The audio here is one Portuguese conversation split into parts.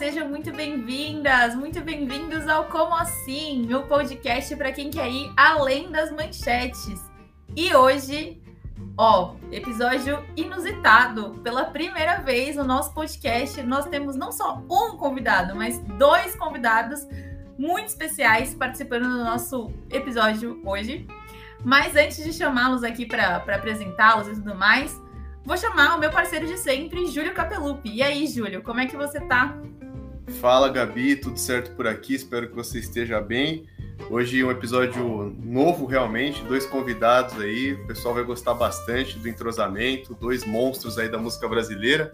sejam muito bem-vindas, muito bem-vindos ao Como Assim, o podcast para quem quer ir além das manchetes. E hoje, ó, episódio inusitado. Pela primeira vez no nosso podcast, nós temos não só um convidado, mas dois convidados muito especiais participando do nosso episódio hoje. Mas antes de chamá-los aqui para apresentá-los e tudo mais, vou chamar o meu parceiro de sempre, Júlio Capelupi. E aí, Júlio, como é que você tá? Fala, Gabi, tudo certo por aqui? Espero que você esteja bem. Hoje um episódio novo, realmente, dois convidados aí, o pessoal vai gostar bastante do entrosamento, dois monstros aí da música brasileira.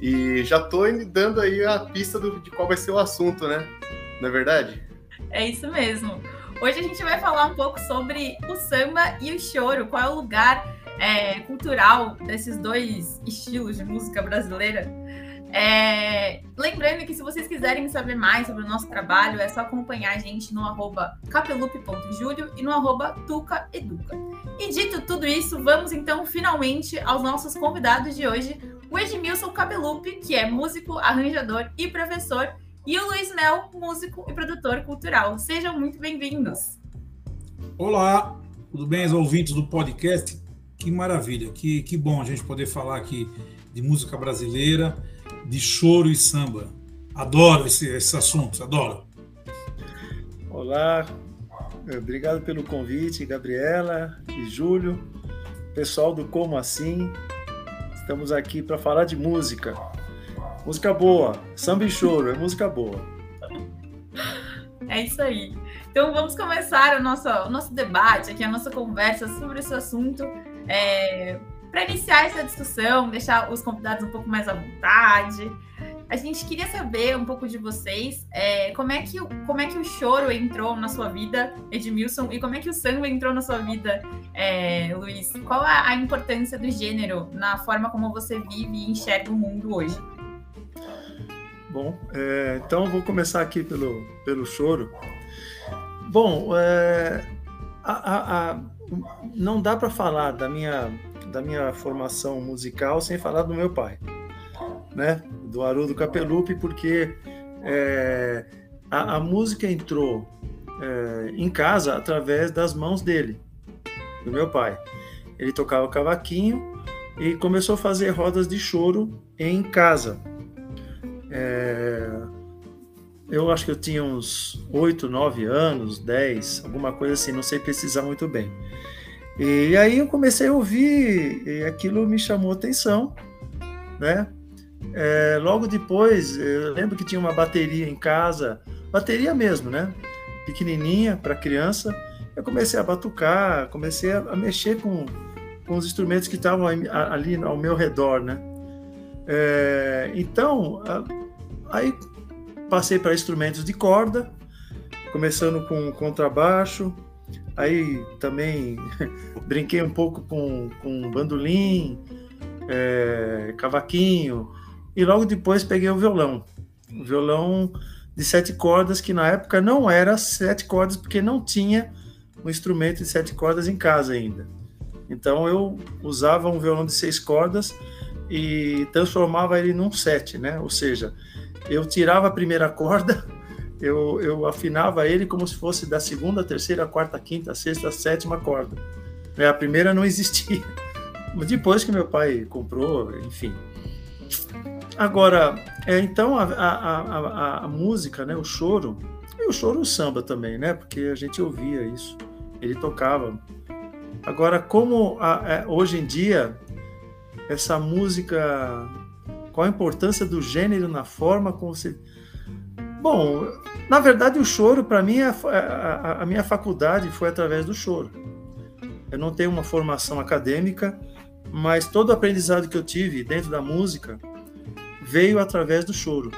E já tô dando aí a pista do, de qual vai ser o assunto, né? Não é verdade? É isso mesmo. Hoje a gente vai falar um pouco sobre o samba e o choro, qual é o lugar é, cultural desses dois estilos de música brasileira. É, lembrando que se vocês quiserem saber mais sobre o nosso trabalho, é só acompanhar a gente no arroba capelup.julio e no arroba tucaeduca. E dito tudo isso, vamos então finalmente aos nossos convidados de hoje, o Edmilson Capelup, que é músico, arranjador e professor, e o Luiz Mel, músico e produtor cultural. Sejam muito bem-vindos. Olá, tudo bem, os ouvintes do podcast? Que maravilha, que, que bom a gente poder falar aqui de música brasileira, de choro e samba. Adoro esse, esses assuntos, adoro. Olá, obrigado pelo convite, Gabriela e Júlio, pessoal do Como Assim. Estamos aqui para falar de música. Música boa, samba e choro, é música boa. É isso aí. Então vamos começar o nosso, o nosso debate aqui, a nossa conversa sobre esse assunto. É, Para iniciar essa discussão, deixar os convidados um pouco mais à vontade, a gente queria saber um pouco de vocês, é, como, é que, como é que o choro entrou na sua vida, Edmilson, e como é que o samba entrou na sua vida, é, Luiz? Qual a, a importância do gênero na forma como você vive e enxerga o mundo hoje? Bom, é, então vou começar aqui pelo, pelo choro. Bom, é, a, a, não dá para falar da minha, da minha formação musical sem falar do meu pai, né? Do Haroldo Capelupi, porque é, a, música entrou é, em casa através das mãos dele, do meu pai. Ele tocava cavaquinho e começou a fazer rodas de choro em casa é, eu acho que eu tinha uns 8, 9 anos, 10, alguma coisa assim, não sei precisar muito bem. E aí eu comecei a ouvir e aquilo me chamou atenção, né? É, logo depois, eu lembro que tinha uma bateria em casa, bateria mesmo, né? Pequenininha para criança. Eu comecei a batucar, comecei a, mexer com, com os instrumentos que estavam ali ao meu redor, né? É, então, aí passei para instrumentos de corda, começando com contrabaixo, aí também brinquei um pouco com, com bandolim, é, cavaquinho, e logo depois peguei o violão. O violão de sete cordas, que na época não era sete cordas, porque não tinha um instrumento de sete cordas em casa ainda. Então eu usava um violão de seis cordas e transformava ele num set, né? Ou seja, eu tirava a primeira corda, eu, eu afinava ele como se fosse da segunda, terceira, quarta, quinta, sexta, sétima corda. É, a primeira não existia. Depois que meu pai comprou, enfim. Agora, é, então a, a, a, a, música, né, o choro, e o choro o samba também, né? Porque a gente ouvia isso, ele tocava. Agora, como é, hoje em dia essa música, qual a importância do gênero na forma como você. Bom, na verdade, o choro, para mim, a, a, a, minha faculdade foi através do choro. Eu não tenho uma formação acadêmica, mas todo o aprendizado que eu tive dentro da música veio através do choro.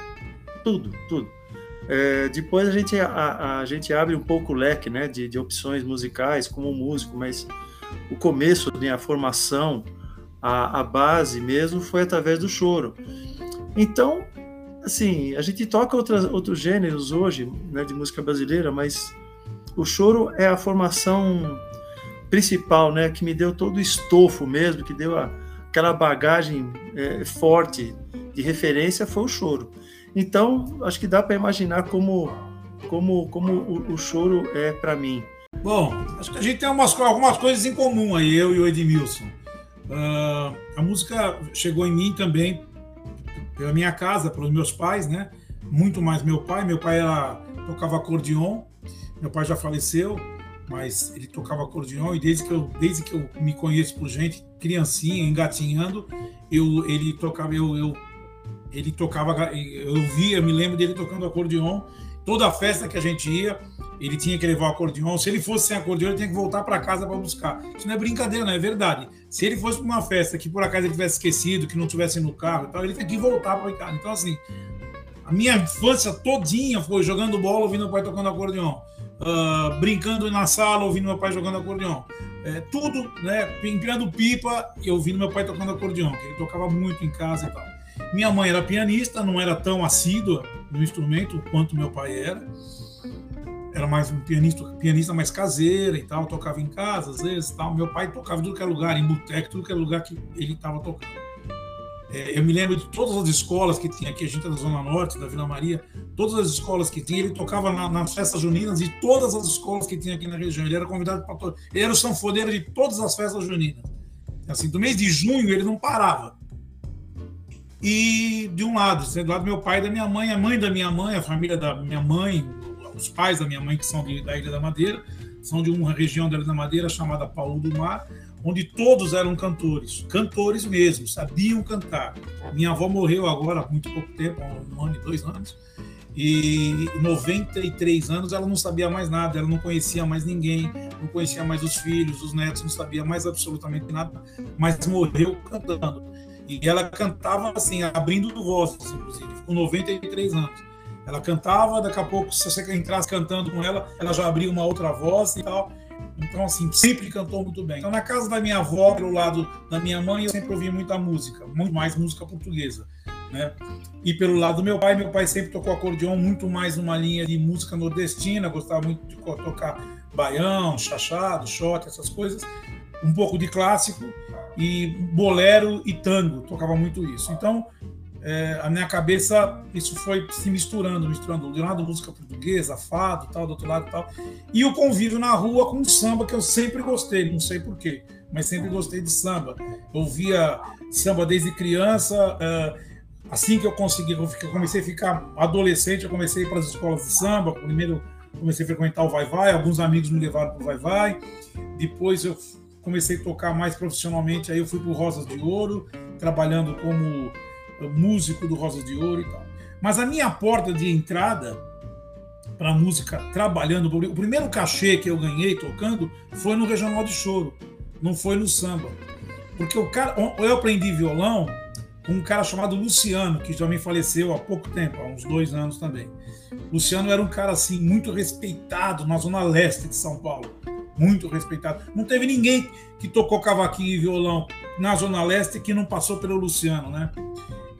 Tudo, tudo. É, depois a gente, a, a, gente abre um pouco o leque né, de, de opções musicais como músico, mas o começo, minha formação, a, a base mesmo foi através do choro. Então, assim, a gente toca outras, outros gêneros hoje, né, de música brasileira, mas o choro é a formação principal, né, que me deu todo o estofo mesmo, que deu a, aquela bagagem é, forte de referência foi o choro. Então, acho que dá para imaginar como, como, como o, o choro é para mim. Bom, acho que a gente tem umas, algumas coisas em comum aí, eu e o Edmilson. Uh, a música chegou em mim também pela minha casa, pelos meus pais, né? Muito mais meu pai. Meu pai era, tocava acordeon. Meu pai já faleceu, mas ele tocava acordeon e desde que eu, desde que eu me conheço por gente, criancinha, engatinhando, eu, ele tocava, eu, eu ele tocava, eu via, me lembro dele tocando acordeon. Toda festa que a gente ia, ele tinha que levar o acordeon. Se ele fosse sem acordeon, ele tinha que voltar para casa para buscar. Isso não é brincadeira, não é verdade. Se ele fosse para uma festa que por acaso ele tivesse esquecido, que não tivesse no carro e tal, ele tinha que voltar para casa. Então, assim, a minha infância todinha foi jogando bola, ouvindo meu pai tocando acordeon. Uh, brincando na sala, ouvindo meu pai jogando acordeon. É, tudo, né? Empinando pipa e ouvindo meu pai tocando acordeon, que ele tocava muito em casa e tal. Minha mãe era pianista, não era tão assídua no instrumento quanto meu pai era era mais um pianista, pianista mais caseiro e tal, tocava em casa às vezes tal. Meu pai tocava em tudo que é lugar, em boteco, tudo que é lugar que ele estava tocando. É, eu me lembro de todas as escolas que tinha aqui, a gente é da Zona Norte, da Vila Maria, todas as escolas que tinha, ele tocava na, nas festas juninas de todas as escolas que tinha aqui na região. Ele era convidado para todas. Ele era o sanfoneiro de todas as festas juninas. Assim, do mês de junho ele não parava. E de um lado, do lado do meu pai e da minha mãe, a mãe da minha mãe, a família da minha mãe, os pais da minha mãe, que são de, da Ilha da Madeira, são de uma região da Ilha da Madeira chamada Paulo do Mar, onde todos eram cantores, cantores mesmo, sabiam cantar. Minha avó morreu agora há muito pouco tempo, um ano e dois anos, e 93 anos ela não sabia mais nada, ela não conhecia mais ninguém, não conhecia mais os filhos, os netos, não sabia mais absolutamente nada, mas morreu cantando. E ela cantava assim, abrindo vozes, inclusive, com 93 anos. Ela cantava, daqui a pouco, se você entrasse cantando com ela, ela já abria uma outra voz e tal. Então, assim, sempre cantou muito bem. Então, na casa da minha avó, pelo lado da minha mãe, eu sempre ouvi muita música, muito mais música portuguesa. Né? E pelo lado do meu pai, meu pai sempre tocou acordeon muito mais numa linha de música nordestina, gostava muito de tocar baião, chachado, shot, essas coisas, um pouco de clássico e bolero e tango, tocava muito isso. Então, é, a minha cabeça isso foi se misturando, misturando de um lado música portuguesa, fado, tal, do outro lado tal, e o convívio na rua com samba que eu sempre gostei, não sei porquê, mas sempre gostei de samba. Ouvia samba desde criança, é, assim que eu consegui, comecei a ficar adolescente, eu comecei para as escolas de samba, primeiro comecei a frequentar o Vai Vai, alguns amigos me levaram para o Vai Vai, depois eu comecei a tocar mais profissionalmente, aí eu fui para o Rosas de Ouro, trabalhando como músico do Rosa de Ouro e tal. Mas a minha porta de entrada para música trabalhando, o primeiro cachê que eu ganhei tocando foi no Regional de Choro, não foi no samba. Porque o cara, eu aprendi violão com um cara chamado Luciano, que também faleceu há pouco tempo, há uns dois anos também. Luciano era um cara assim muito respeitado na zona leste de São Paulo, muito respeitado. Não teve ninguém que tocou cavaquinho e violão na zona leste que não passou pelo Luciano, né?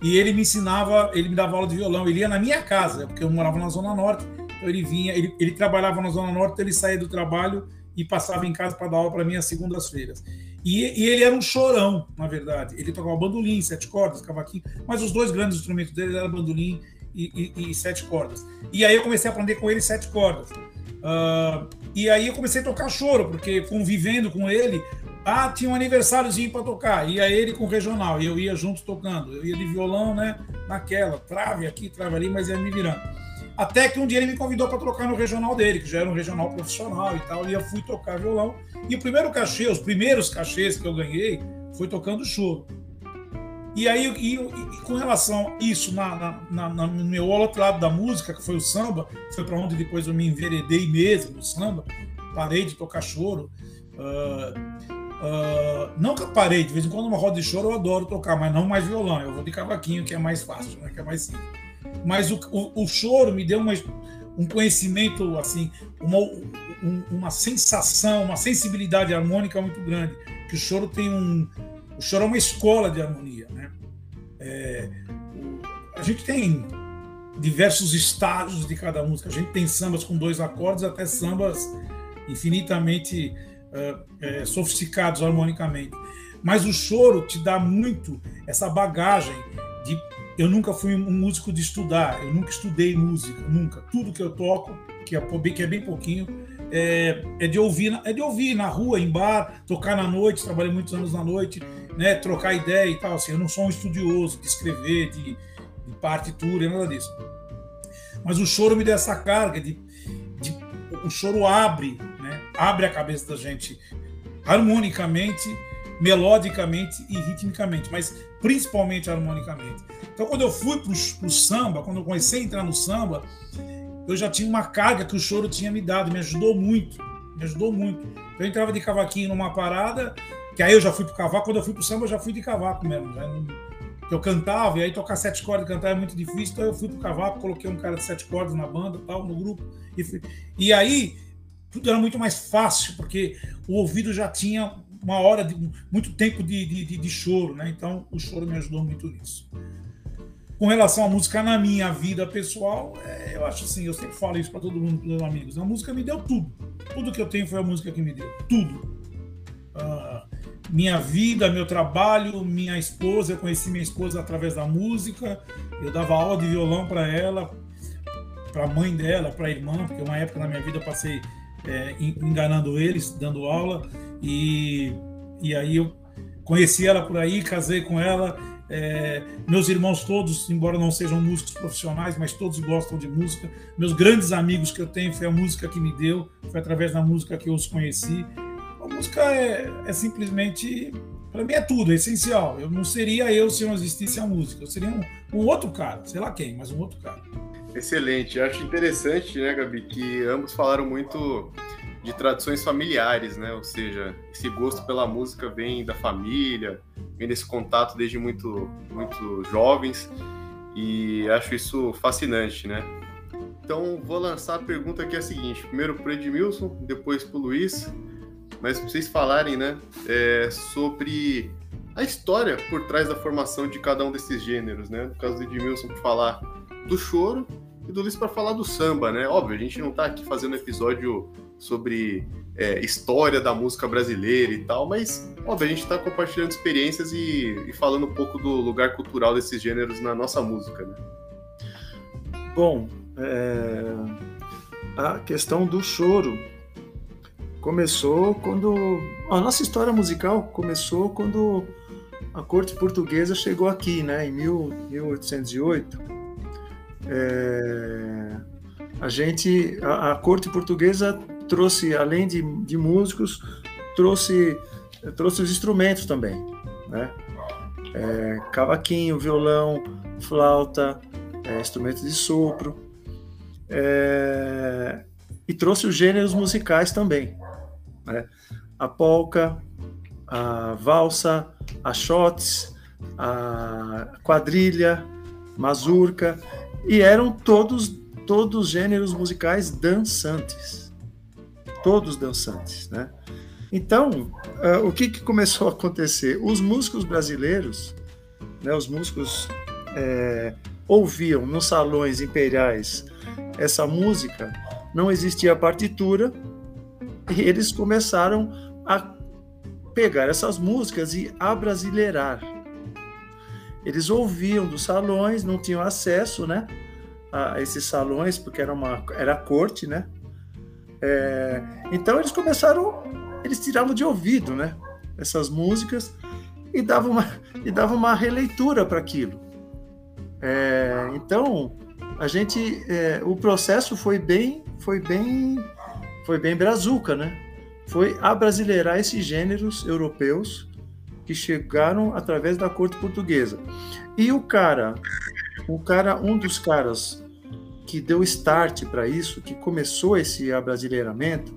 E ele me ensinava, ele me dava aula de violão. Ele ia na minha casa, porque eu morava na Zona Norte. Então ele vinha, ele, ele trabalhava na Zona Norte, então ele saía do trabalho e passava em casa para dar aula para mim às segundas-feiras. E, e, ele era um chorão, na verdade. Ele tocava bandolim, sete cordas, cavaquinho, mas os dois grandes instrumentos dele eram bandolim e, e, e, sete cordas. E aí eu comecei a aprender com ele sete cordas. Uh, e aí eu comecei a tocar choro, porque convivendo com ele, ah, tinha um aniversáriozinho para tocar. Ia ele com o regional, e eu ia junto tocando. Eu ia de violão, né? Naquela, trave aqui, trave ali, mas ia me virando. Até que um dia ele me convidou para tocar no regional dele, que já era um regional profissional e tal, e eu fui tocar violão. E o primeiro cachê, os primeiros cachês que eu ganhei, foi tocando choro. E aí, e, e com relação a isso, na, na, na, no meu outro lado da música, que foi o samba, foi para onde depois eu me enveredei mesmo no samba, parei de tocar choro. Uh, Uh, eu parei, de vez em quando uma roda de choro eu adoro tocar, mas não mais violão. Eu vou de cavaquinho, que é mais fácil, né, que é mais simples. Mas o, o, o choro me deu uma, um conhecimento, assim, uma, um, uma sensação, uma sensibilidade harmônica muito grande. Que o choro tem um. O choro é uma escola de harmonia. Né? É, a gente tem diversos estágios de cada música. A gente tem sambas com dois acordes até sambas infinitamente é, sofisticados harmonicamente. Mas o choro te dá muito essa bagagem de eu nunca fui um músico de estudar, eu nunca estudei música, nunca. Tudo que eu toco, que é, que é bem pouquinho, é, é, de ouvir, é de ouvir na rua, em bar, tocar na noite, trabalhei muitos anos na noite, né, trocar ideia e tal. Assim, eu não sou um estudioso de escrever, de, de partitura, nada disso. Mas o choro me deu essa carga de, de o choro abre, né, abre a cabeça da gente harmonicamente, melodicamente e ritmicamente, mas principalmente harmonicamente. Então, quando eu fui para o samba, quando eu comecei a entrar no samba, eu já tinha uma carga que o choro tinha me dado, me ajudou muito, me ajudou muito. Eu entrava de cavaquinho numa parada, que aí eu já fui pro cavaco, quando eu fui pro samba eu já fui de cavaco mesmo, não, eu cantava, e aí tocar sete cordas e cantar é muito difícil, então eu fui pro cavaco, coloquei um cara de sete cordas na banda, tal, no grupo, e, fui, e aí tudo era muito mais fácil, porque o ouvido já tinha uma hora, de, muito tempo de, de, de choro, né? Então o choro me ajudou muito nisso. Com relação à música na minha vida pessoal, é, eu acho assim, eu sempre falo isso para todo mundo, para meus amigos. A música me deu tudo. Tudo que eu tenho foi a música que me deu. Tudo. Uh, minha vida, meu trabalho, minha esposa, eu conheci minha esposa através da música. Eu dava aula de violão para ela, para a mãe dela, para a irmã, porque uma época na minha vida eu passei é, enganando eles, dando aula. E, e aí eu conheci ela por aí, casei com ela é, meus irmãos todos, embora não sejam músicos profissionais, mas todos gostam de música. Meus grandes amigos que eu tenho foi a música que me deu, foi através da música que eu os conheci. Música é, é simplesmente, para mim é tudo, é essencial. Eu não seria eu se não existisse a música. Eu seria um, um outro cara, sei lá quem, mas um outro cara. Excelente. Eu acho interessante, né, Gabi, que ambos falaram muito de tradições familiares, né? Ou seja, esse gosto pela música vem da família, vem desse contato desde muito, muito jovens e acho isso fascinante, né? Então vou lançar a pergunta aqui é a seguinte: primeiro para Edmilson, depois para o Luiz, mas para vocês falarem, né, é, sobre a história por trás da formação de cada um desses gêneros, né? No caso do Edmilson, para falar do choro e do Luiz para falar do samba, né? Óbvio, a gente não está aqui fazendo episódio sobre é, história da música brasileira e tal, mas óbvio, a gente está compartilhando experiências e, e, falando um pouco do lugar cultural desses gêneros na nossa música. Né? Bom, é... a questão do choro começou quando a nossa história musical começou quando a corte portuguesa chegou aqui, né, em 1808. É... A gente, a, a corte portuguesa trouxe, além de, de músicos, trouxe, trouxe os instrumentos também, né? É, cavaquinho, violão, flauta, é, instrumentos de sopro, é, e trouxe os gêneros musicais também, né? A polca, a valsa, a shots, a quadrilha, mazurca, e eram todos todos gêneros musicais dançantes todos dançantes, né? Então, uh, o que, que começou a acontecer? Os músicos brasileiros, né, os músicos é, ouviam nos salões imperiais essa música, não existia partitura, eles começaram a pegar essas músicas e abrasileirar. Eles ouviam dos salões, não tinham acesso, né, a esses salões, porque era uma era corte, né? É, então eles começaram, eles tiravam de ouvido, né? Essas músicas e davam uma, e davam uma releitura para aquilo. É, então a gente, é, o processo foi bem, foi bem, foi bem brazuca, né? Foi abrasileirar esses gêneros europeus que chegaram através da corte portuguesa. E o cara, o cara, um dos caras que deu start para isso, que começou esse abrasileiramento,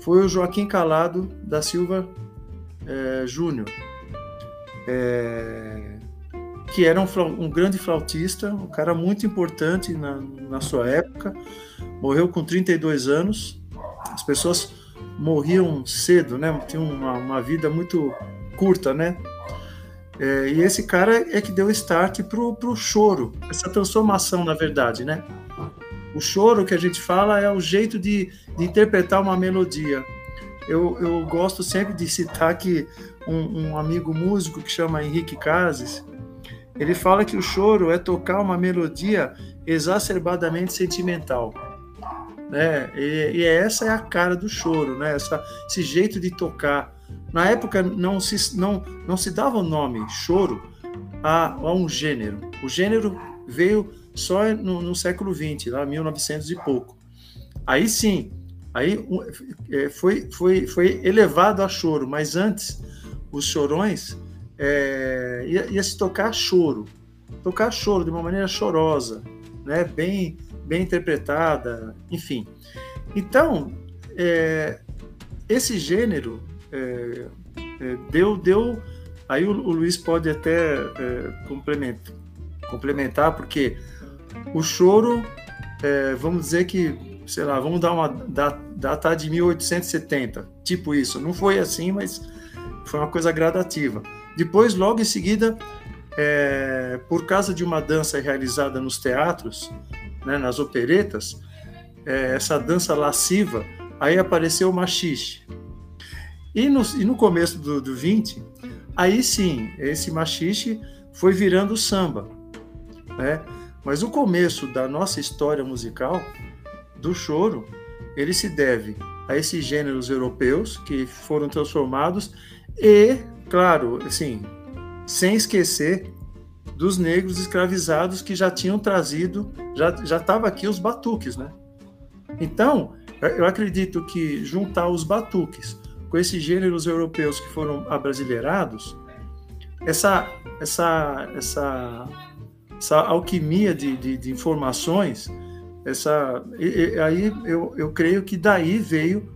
foi o Joaquim Calado da Silva é, Júnior, é, que era um, um, grande flautista, um cara muito importante na, na sua época, morreu com 32 anos. As pessoas morriam cedo, né? Tinham uma, uma vida muito curta, né? É, e esse cara é que deu start pro, pro choro, essa transformação, na verdade, né? O choro que a gente fala é o jeito de, de interpretar uma melodia. Eu, eu gosto sempre de citar que um, um amigo músico que chama Henrique Cases, ele fala que o choro é tocar uma melodia exacerbadamente sentimental. Né? E, e essa é a cara do choro, né? Essa, esse jeito de tocar. Na época não se, não, não se dava o nome choro a, a um gênero. O gênero veio só no, no século XX, lá 1900 e pouco. Aí sim, aí é, foi, foi, foi elevado a choro, mas antes os chorões é, ia, ia, se tocar choro, tocar choro de uma maneira chorosa, né? bem, bem interpretada, enfim. Então, é, esse gênero é, é deu, deu. Aí o, o Luiz pode até é, complementar, complementar, porque o choro, é, vamos dizer que, sei lá, vamos dar uma data de 1870, tipo isso. Não foi assim, mas foi uma coisa gradativa. Depois, logo em seguida, é, por causa de uma dança realizada nos teatros, né, nas operetas, é, essa dança lasciva, aí apareceu o machixe. E no, e no começo do, do 20, aí sim, esse machixe foi virando samba. Né? Mas o começo da nossa história musical, do choro, ele se deve a esses gêneros europeus que foram transformados e, claro, assim, sem esquecer dos negros escravizados que já tinham trazido, já já estava aqui os batuques, né? Então, eu acredito que juntar os batuques com esses gêneros europeus que foram abrasileirados, essa essa essa essa alquimia de, de, de informações, essa, e, e, aí eu, eu creio que daí veio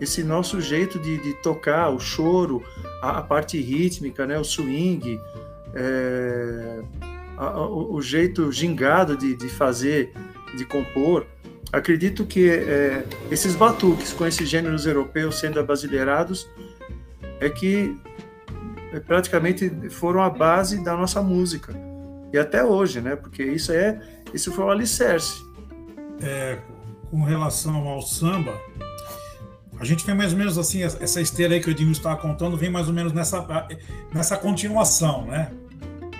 esse nosso jeito de, de tocar, o choro, a, a, parte rítmica, né, o swing, é, a, o, o, jeito gingado de, de fazer, de compor. Acredito que é, esses batuques com esses gêneros europeus sendo abrasileirados é que é, praticamente foram a base da nossa música e até hoje, né? Porque isso é isso foi um alicerce. É, com relação ao samba, a gente vem mais ou menos assim essa esteira aí que o Edmilson estava contando vem mais ou menos nessa nessa continuação, né?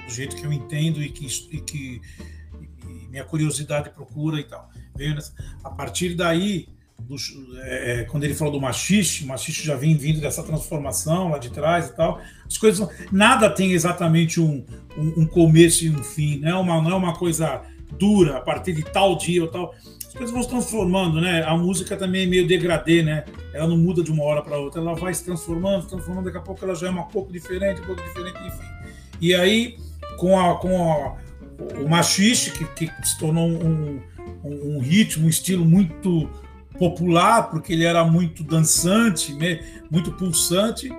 Do jeito que eu entendo e que, e que e minha curiosidade procura e tal. A partir daí do, é, é, quando ele falou do machixe, o machixe já vem vindo dessa transformação lá de trás e tal. As coisas, nada tem exatamente um, um, um começo e um fim, não é, uma, não é uma coisa dura a partir de tal dia ou tal. As coisas vão se transformando, né? A música também é meio degradê, né? Ela não muda de uma hora para outra, ela vai se transformando, se transformando, daqui a pouco ela já é um pouco diferente, um pouco diferente, enfim. E aí, com, a, com a, o machixe, que, que se tornou um, um, um ritmo, um estilo muito popular, porque ele era muito dançante, né, muito pulsante.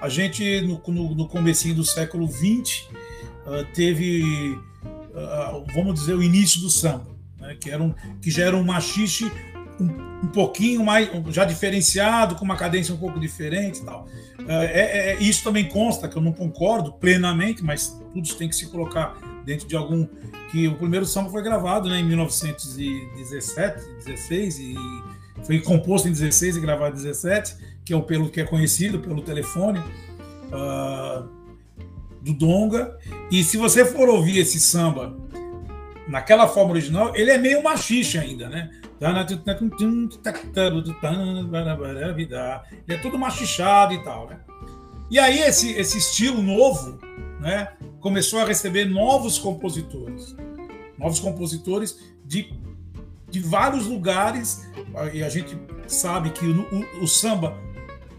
A gente, no, no, no comecinho do século XX, uh, teve, uh, vamos dizer, o início do samba, né, que, era um, que já era um machixe um, um, pouquinho mais, já diferenciado, com uma cadência um pouco diferente e tal. Uh, é, é, isso também consta, que eu não concordo plenamente, mas tudo tem que se colocar dentro de algum que o primeiro samba foi gravado né, em 1917, 16 e foi composto em 16 e gravado em 17, que é o pelo que é conhecido pelo telefone uh, do Donga. E se você for ouvir esse samba naquela forma original, ele é meio machixe ainda, né? Ele é tudo machichado e tal, né? E aí esse, esse estilo novo, né, começou a receber novos compositores, novos compositores de, de vários lugares, e a gente sabe que o, o, o samba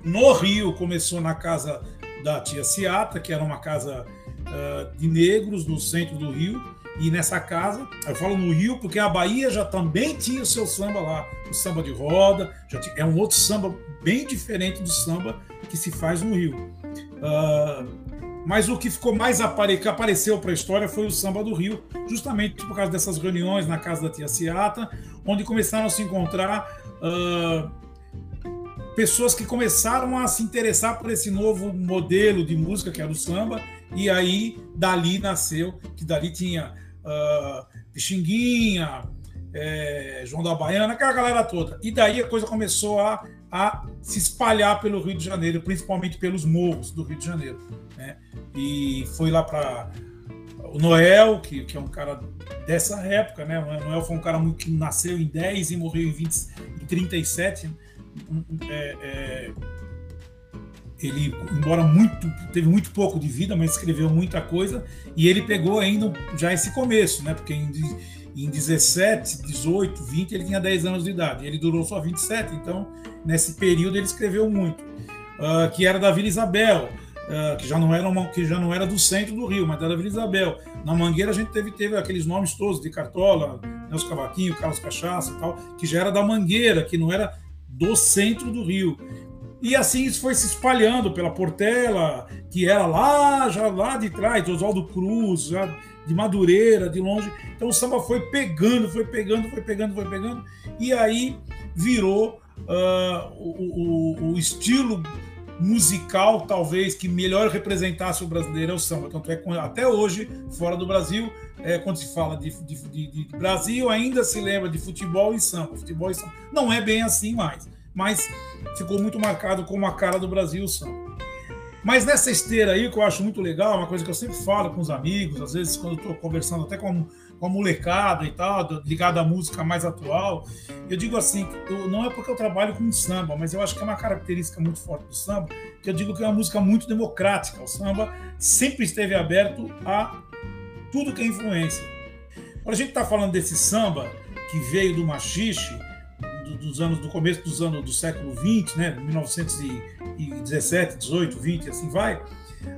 no Rio começou na casa da tia Ciata, que era uma casa uh, de negros no centro do Rio, e nessa casa, eu falo no Rio porque a Bahia já também tinha o seu samba lá, o samba de roda, já tinha, é um outro samba bem diferente do samba que se faz no Rio. Uh, mas o que ficou mais apare... que apareceu para a história foi o samba do Rio, justamente por causa dessas reuniões na casa da tia Ciata, onde começaram a se encontrar uh, pessoas que começaram a se interessar por esse novo modelo de música que era o samba, e aí dali nasceu, que dali tinha uh, Pixinguinha, é, João da Baiana, aquela galera toda. E daí a coisa começou a, a se espalhar pelo Rio de Janeiro, principalmente pelos morros do Rio de Janeiro. Né? E foi lá para o Noel, que, que é um cara dessa época, né? O Noel foi um cara que nasceu em 10 e morreu em, 20, em 37. É, é, ele, embora muito, teve muito pouco de vida, mas escreveu muita coisa, e ele pegou ainda já esse começo, né? Porque em, em 17, 18, 20 ele tinha 10 anos de idade, ele durou só 27, então nesse período ele escreveu muito. Uh, que era da Vila Isabel, uh, que, já não era uma, que já não era do centro do Rio, mas era da Vila Isabel. Na Mangueira a gente teve, teve aqueles nomes todos, de Cartola, Nelson Cavaquinho, Carlos Cachaça e tal, que já era da Mangueira, que não era do centro do Rio. E assim isso foi se espalhando pela Portela, que era lá, já lá de trás, Oswaldo Cruz, já de Madureira, de longe. Então o samba foi pegando, foi pegando, foi pegando, foi pegando, e aí virou uh, o, o, o, estilo musical, talvez, que melhor representasse o brasileiro é o samba. Tanto é que até hoje, fora do Brasil, é, quando se fala de, de, de, de, Brasil, ainda se lembra de futebol e samba. Futebol e samba. Não é bem assim mais mas ficou muito marcado como a cara do Brasil são. Mas nessa esteira aí, que eu acho muito legal, uma coisa que eu sempre falo com os amigos, às vezes quando estou conversando até com, com a molecada e tal, ligada à música mais atual, eu digo assim, eu, não é porque eu trabalho com samba, mas eu acho que é uma característica muito forte do samba, que eu digo que é uma música muito democrática. O samba sempre esteve aberto a tudo que é influência. Quando a gente está falando desse samba que veio do machixe, dos anos do começo dos anos do século 20, né, 1917, 18, 20, assim vai.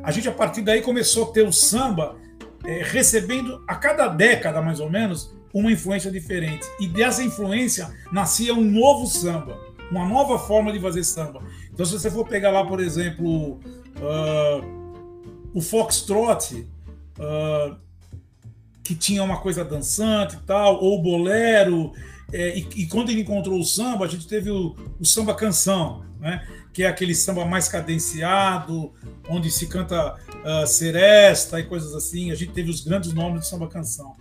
A gente a partir daí começou a ter o samba é, recebendo a cada década mais ou menos uma influência diferente e dessa influência nascia um novo samba, uma nova forma de fazer samba. Então se você for pegar lá por exemplo uh, o foxtrot uh, que tinha uma coisa dançante e tal, ou o bolero, é, e, e, quando ele encontrou o samba, a gente teve o, o, samba canção, né? que é aquele samba mais cadenciado, onde se canta uh, seresta e coisas assim. A gente teve os grandes nomes do samba canção.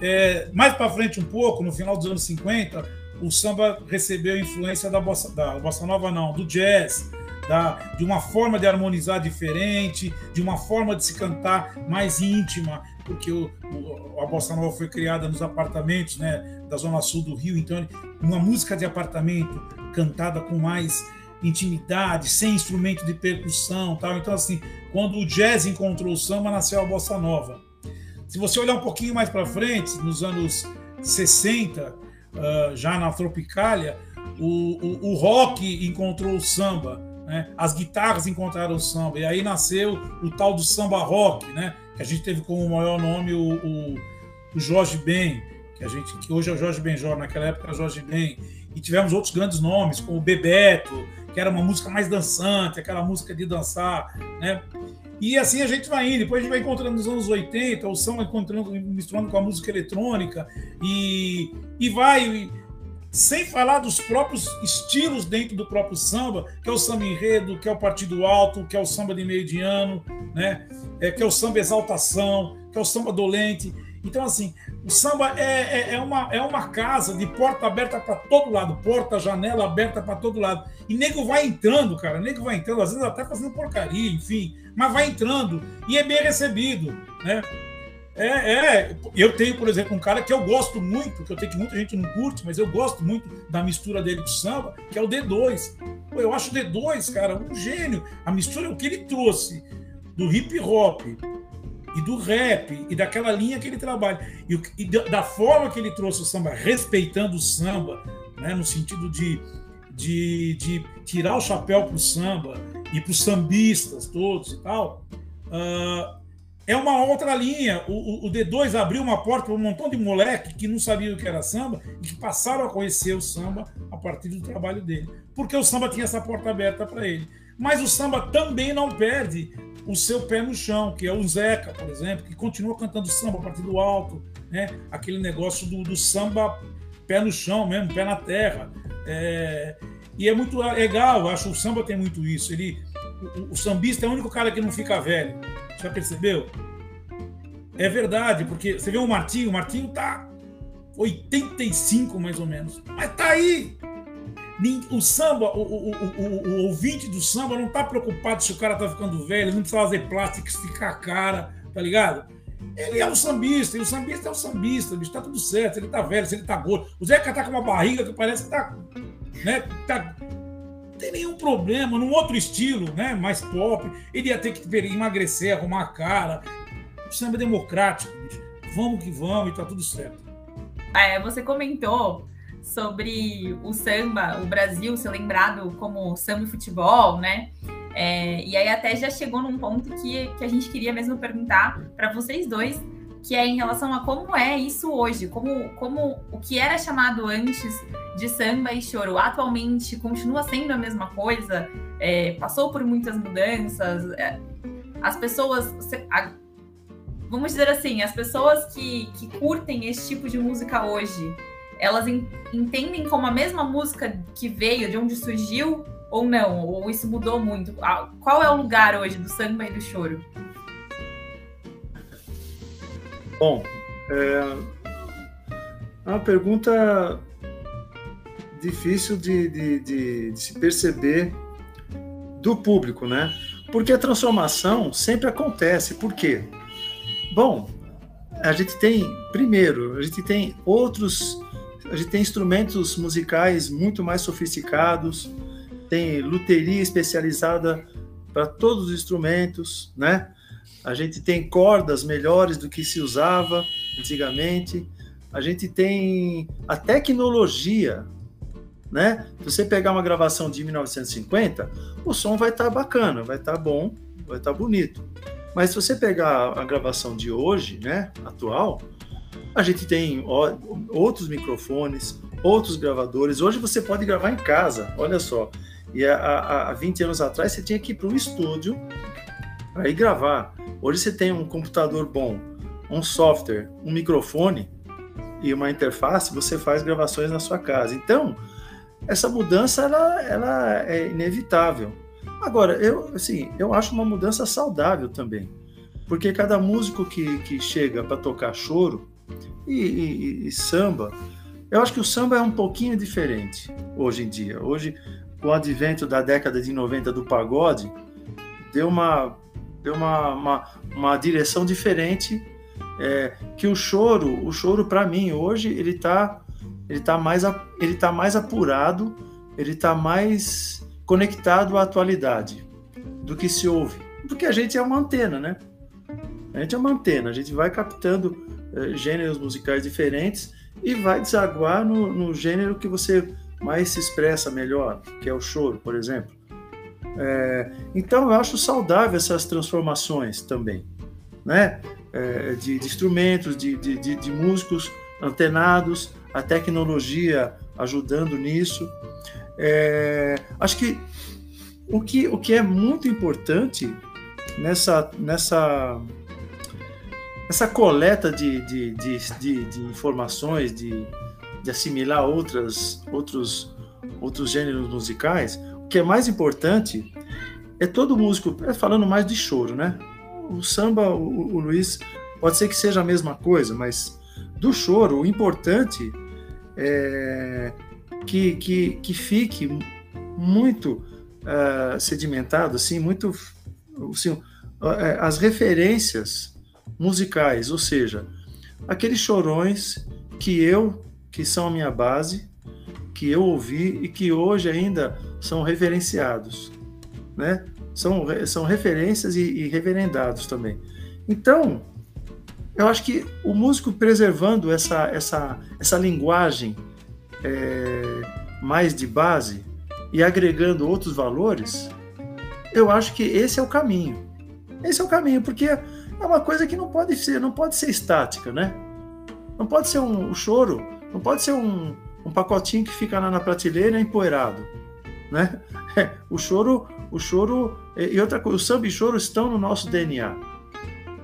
É, mais para frente um pouco, no final dos anos 50, o samba recebeu influência da bossa, da bossa nova, não, do jazz, da, de uma forma de harmonizar diferente, de uma forma de se cantar mais íntima, porque o, o, a bossa nova foi criada nos apartamentos né, da zona sul do Rio, então uma música de apartamento cantada com mais intimidade, sem instrumento de percussão, tal. Então assim, quando o jazz encontrou o samba, nasceu a bossa nova. Se você olhar um pouquinho mais para frente, nos anos 60, uh, ah, já na Tropicália, o, o, o rock encontrou o samba, né? as guitarras encontraram o samba, e aí nasceu o tal do samba rock, né? A gente teve como maior nome o, o, o Jorge Ben, que a gente que hoje é o Jorge Benjor, naquela época era Jorge Ben, e tivemos outros grandes nomes, como o Bebeto, que era uma música mais dançante, aquela música de dançar, né? E assim a gente vai indo, depois a gente vai encontrando nos anos 80, o samba encontrando, misturando com a música eletrônica, e, e vai, sem falar dos próprios estilos dentro do próprio samba, que é o samba enredo, que é o partido alto, que é o samba de meio de ano, né? é, que é o samba exaltação, que é o samba dolente. Então, assim, o samba é, é, é uma, é uma casa de porta aberta para todo lado, porta, janela aberta para todo lado. E nego vai entrando, cara, nego vai entrando, às vezes até fazendo porcaria, enfim, mas vai entrando e é bem recebido, né? É, é, eu tenho, por exemplo, um cara que eu gosto muito, que eu tenho que muita gente não curte, mas eu gosto muito da mistura dele com samba, que é o D2. Pô, eu acho o D2, cara, um gênio. A mistura, o que ele trouxe do hip hop e do rap e daquela linha que ele trabalha e, e da forma que ele trouxe o samba, respeitando o samba, né, no sentido de, de, de tirar o chapéu para o samba e para os sambistas todos e tal, uh, é uma outra linha. O, o, o, D2 abriu uma porta para um montão de moleque que não sabia o que era samba e que passaram a conhecer o samba a partir do trabalho dele, porque o samba tinha essa porta aberta para ele. Mas o samba também não perde o seu pé no chão, que é o Zeca, por exemplo, que continua cantando samba a partir do alto, né? aquele negócio do, do samba pé no chão mesmo, pé na terra. É... E é muito legal, acho que o samba tem muito isso. Ele, o, o sambista é o único cara que não fica velho. Já percebeu? É verdade, porque você vê o Martinho, o Martinho tá 85 mais ou menos, mas tá aí, o samba, o, o, o, o, ouvinte do samba não tá preocupado se o cara tá ficando velho, não precisa fazer plástico, esticar a cara, tá ligado? Ele é um sambista, e o sambista é um sambista, bicho, tá tudo certo, ele tá velho, se ele tá gordo. O Zeca tá com uma barriga que parece que tá. Né, tá tem nenhum problema, num outro estilo, né, mais pop, ele ia ter que emagrecer, arrumar a cara. O samba é democrático, bicho. Vamos que vamos e tá tudo certo. É, você comentou sobre o samba, o Brasil ser lembrado como samba e futebol, né? É, e aí até já chegou num ponto que, que a gente queria mesmo perguntar para vocês dois, que é em relação a como é isso hoje, como, como o que era chamado antes de samba e choro atualmente continua sendo a mesma coisa, é, passou por muitas mudanças, é, as pessoas, a, vamos dizer assim, as pessoas que, que curtem esse tipo de música hoje, elas entendem como a mesma música que veio, de onde surgiu, ou não? Ou isso mudou muito? Qual é o lugar hoje do samba e do choro? Bom, é, é uma pergunta difícil de, de, de, de se perceber do público, né? Porque a transformação sempre acontece. Por quê? Bom, a gente tem, primeiro, a gente tem outros, a gente tem instrumentos musicais muito mais sofisticados, tem luteria especializada para todos os instrumentos, né? A gente tem cordas melhores do que se usava antigamente. A gente tem a tecnologia, né? Se você pegar uma gravação de 1950, o som vai estar tá bacana, vai estar tá bom, vai estar tá bonito. Mas se você pegar a gravação de hoje, né, atual, a gente tem outros microfones, outros gravadores. Hoje você pode gravar em casa, olha só. E há, há 20 anos atrás você tinha que ir para um estúdio para ir gravar. Hoje você tem um computador bom, um software, um microfone e uma interface, você faz gravações na sua casa. Então, essa mudança ela, ela é inevitável. Agora, eu, assim, eu acho uma mudança saudável também, porque cada músico que, que chega para tocar choro e, e, e, samba, eu acho que o samba é um pouquinho diferente hoje em dia. Hoje com o advento da década de 90 do pagode, deu uma, deu uma, uma, uma direção diferente. É, que o choro, o choro para mim hoje ele está ele tá mais ele tá mais apurado, ele está mais conectado à atualidade do que se ouve, porque a gente é uma antena, né? A gente é uma antena, a gente vai captando é, gêneros musicais diferentes e vai desaguar no, no gênero que você mais se expressa melhor, que é o choro, por exemplo. É, então, eu acho saudável essas transformações também, né? É, de, de, instrumentos, de, de, de, músicos antenados, a tecnologia ajudando nisso. É, acho que o, que o que é muito importante nessa, nessa, nessa coleta de, de, de, de, informações, de, assimilar outras, outros, outros gêneros musicais, que é mais importante é todo músico, é falando mais de choro, né? O samba, o, o Luiz, pode ser que seja a mesma coisa, mas do choro, o importante é que, que, que fique muito uh, sedimentado, assim, muito. Assim, é, as referências musicais, ou seja, aqueles chorões que eu que são a minha base, que eu ouvi e que hoje ainda são reverenciados, né? São, são referências e, e reverendados também. Então, eu acho que o músico preservando essa, essa, essa linguagem é, mais de base e agregando outros valores, eu acho que esse é o caminho. Esse é o caminho, porque é uma coisa que não pode ser, não pode ser estática, né? Não pode ser um, um choro não pode ser um, um pacotinho que fica lá na prateleira empoeirado, né? o choro, o choro e outra coisa, o samba e choro estão no nosso DNA,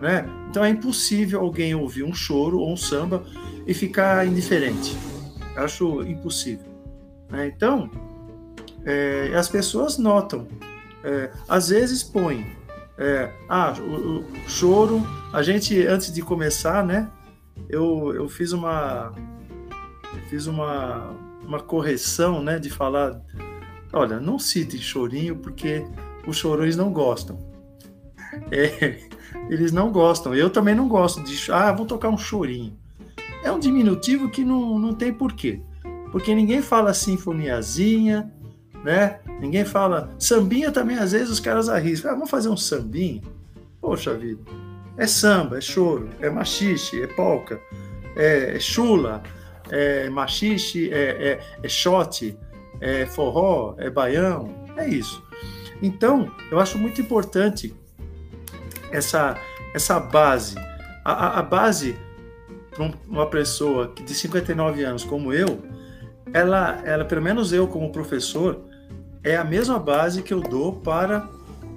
né? Então é impossível alguém ouvir um choro ou um samba e ficar indiferente. Acho impossível. Né? Então é, as pessoas notam, é, às vezes põem, é, ah, o, o, choro. A gente antes de começar, né? Eu, eu fiz uma fiz uma, uma correção, né, de falar, olha, não cite chorinho porque os chorões não gostam. É, eles não gostam. Eu também não gosto de. Ah, vou tocar um chorinho. É um diminutivo que não, não tem porquê. Porque ninguém fala sinfoniazinha, né? Ninguém fala. Sambinha também, às vezes, os caras arriscam. Ah, vamos fazer um sambinha? Poxa vida. É samba, é choro, é machixe, é polca, é, é chula, é machixe, é, é, é shot, é forró, é baião, é isso. Então, eu acho muito importante essa, essa base. A, a, a base para uma pessoa de 59 anos como eu, ela, ela, pelo menos eu como professor, é a mesma base que eu dou para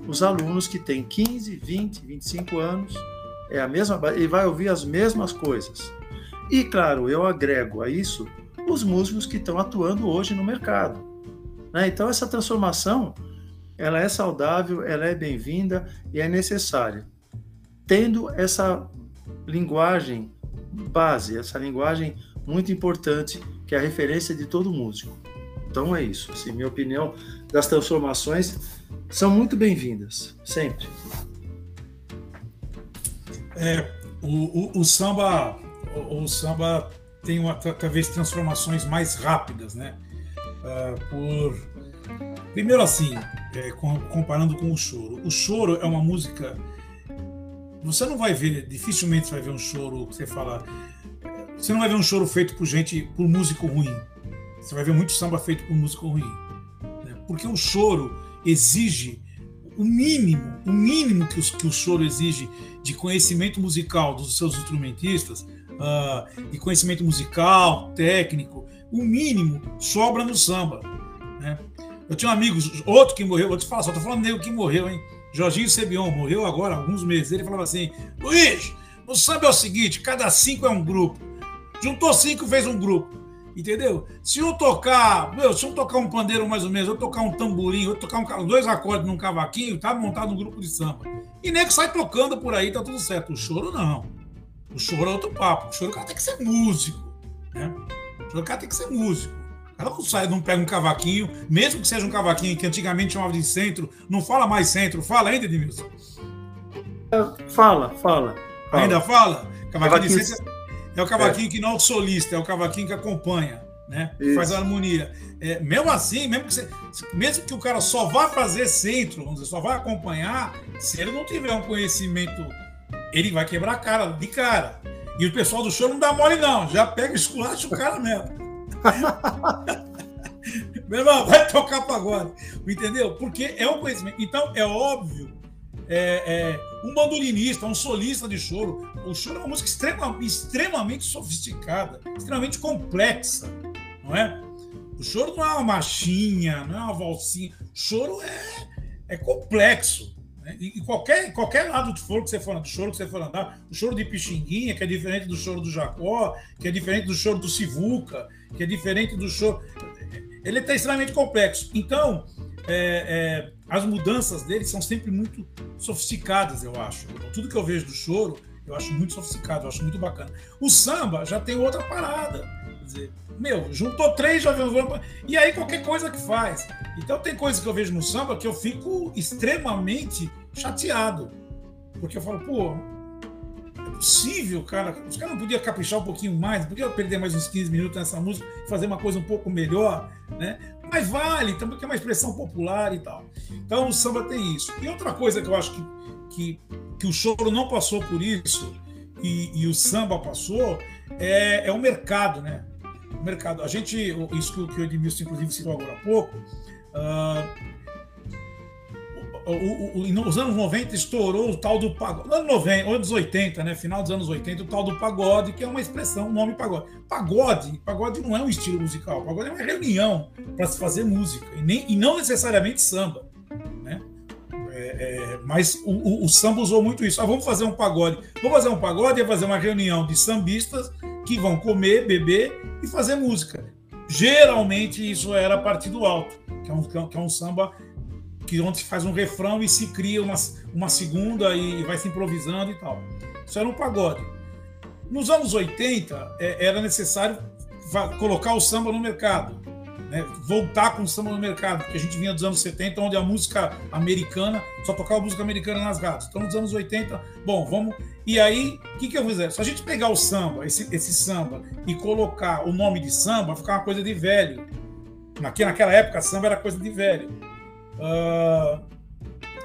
os alunos que têm 15, 20, 25 anos. É a mesma e vai ouvir as mesmas coisas. E claro, eu agrego a isso os músicos que estão atuando hoje no mercado. Né? Então essa transformação ela é saudável, ela é bem-vinda e é necessária. Tendo essa linguagem base, essa linguagem muito importante, que é a referência de todo músico. Então é isso. Assim, minha opinião das transformações são muito bem-vindas, sempre. É, o, o, o samba, o, o, samba tem uma, talvez transformações mais rápidas, né? Uh, por primeiro assim, é, comparando com o choro. O choro é uma música. Você não vai ver, dificilmente você vai ver um choro que você fala. Você não vai ver um choro feito por gente, por músico ruim. Você vai ver muito samba feito por músico ruim. Né? Porque o choro exige o mínimo, o mínimo que, que o choro exige de conhecimento musical dos seus instrumentistas, uh, de conhecimento musical, técnico, o mínimo sobra no samba. Né? Eu tinha um amigo, outro que morreu, vou te falar, só tô falando nego que morreu, hein? Jorginho Sebion morreu agora, alguns meses. Ele falava assim: Luiz, no samba é o seguinte: cada cinco é um grupo. Juntou cinco, fez um grupo. Entendeu? Se eu tocar, meu, se eu tocar um pandeiro mais ou menos, eu tocar um tamborim, eu tocar um, dois acordes num cavaquinho, tá montado um grupo de samba. E nem que sai tocando por aí, tá tudo certo. O choro não. O choro é outro papo. O choro o cara tem que ser músico. Né? O choro o cara tem que ser músico. O cara não sai, não pega um cavaquinho, mesmo que seja um cavaquinho que antigamente chamava de centro, não fala mais centro, fala ainda, Edmilson? Fala, fala, fala. Ainda fala? Cavaquinho, cavaquinho de centro é o cavaquinho é. que não é o solista, é o cavaquinho que acompanha, né? Que faz a harmonia. É, mesmo assim, mesmo que, você, mesmo que o cara só vá fazer centro, vamos dizer, só vai acompanhar, se ele não tiver um conhecimento, ele vai quebrar a cara, de cara. E o pessoal do show não dá mole, não. Já pega esculacha o cara mesmo. Meu irmão, vai tocar pagode. Entendeu? Porque é um conhecimento. Então, é óbvio é, é, um bandolinista, um solista de choro. O choro é uma música extremamente, extremamente sofisticada, extremamente complexa, não é? O choro não é uma marchinha, não é uma valsinha. O choro é, é complexo. Né? E, qualquer, qualquer lado de for que você for, do choro que você for andar, o choro de Pixinguinha, que é diferente do choro do Jacó, que é diferente do choro do Sivuca, que é diferente do choro. Ele está extremamente complexo. Então, é, é, as mudanças dele são sempre muito sofisticadas, eu acho. Tudo que eu vejo do choro, eu acho muito sofisticado, eu acho muito bacana. O samba já tem outra parada. Quer dizer, meu, juntou três, já viu. E aí qualquer coisa que faz. Então tem coisas que eu vejo no samba que eu fico extremamente chateado. Porque eu falo, pô, é possível, cara. Os caras não podiam caprichar um pouquinho mais, podiam perder mais uns 15 minutos nessa música, fazer uma coisa um pouco melhor, né? Mas vale, também que é uma expressão popular e tal. Então o samba tem isso. E outra coisa que eu acho que, que, que o choro não passou por isso e, e o samba passou é, é o mercado, né? O mercado. A gente, isso que, o Edmilson inclusive citou agora há pouco, uh, o, o, nos anos 90 estourou o tal do pagode. Anos 90, anos 80, né? Final dos anos 80, o tal do pagode, que é uma expressão, um nome pagode. Pagode, pagode não é um estilo musical, pagode é uma reunião para se fazer música, e, nem, e não necessariamente samba. Né? É, é, mas o, o, o, samba usou muito isso. Ah, vamos fazer um pagode. Vamos fazer um pagode é fazer uma reunião de sambistas que vão comer, beber e fazer música. Geralmente isso era a partir do alto, que é um, que é um samba que onde se faz um refrão e se cria uma, uma segunda e vai se improvisando e tal. Isso era um pagode. Nos anos 80, é, era necessário colocar o samba no mercado. né, voltar com o samba no mercado, porque a gente vinha dos anos 70, onde a música americana só tocava música americana nas rádios. Então, nos anos 80, bom, vamos. E aí, o que, que eu fizer? Se a gente pegar o samba, esse, esse samba, e colocar o nome de samba, vai ficar uma coisa de velho. Naquela, naquela época, samba era coisa de velho. Uh,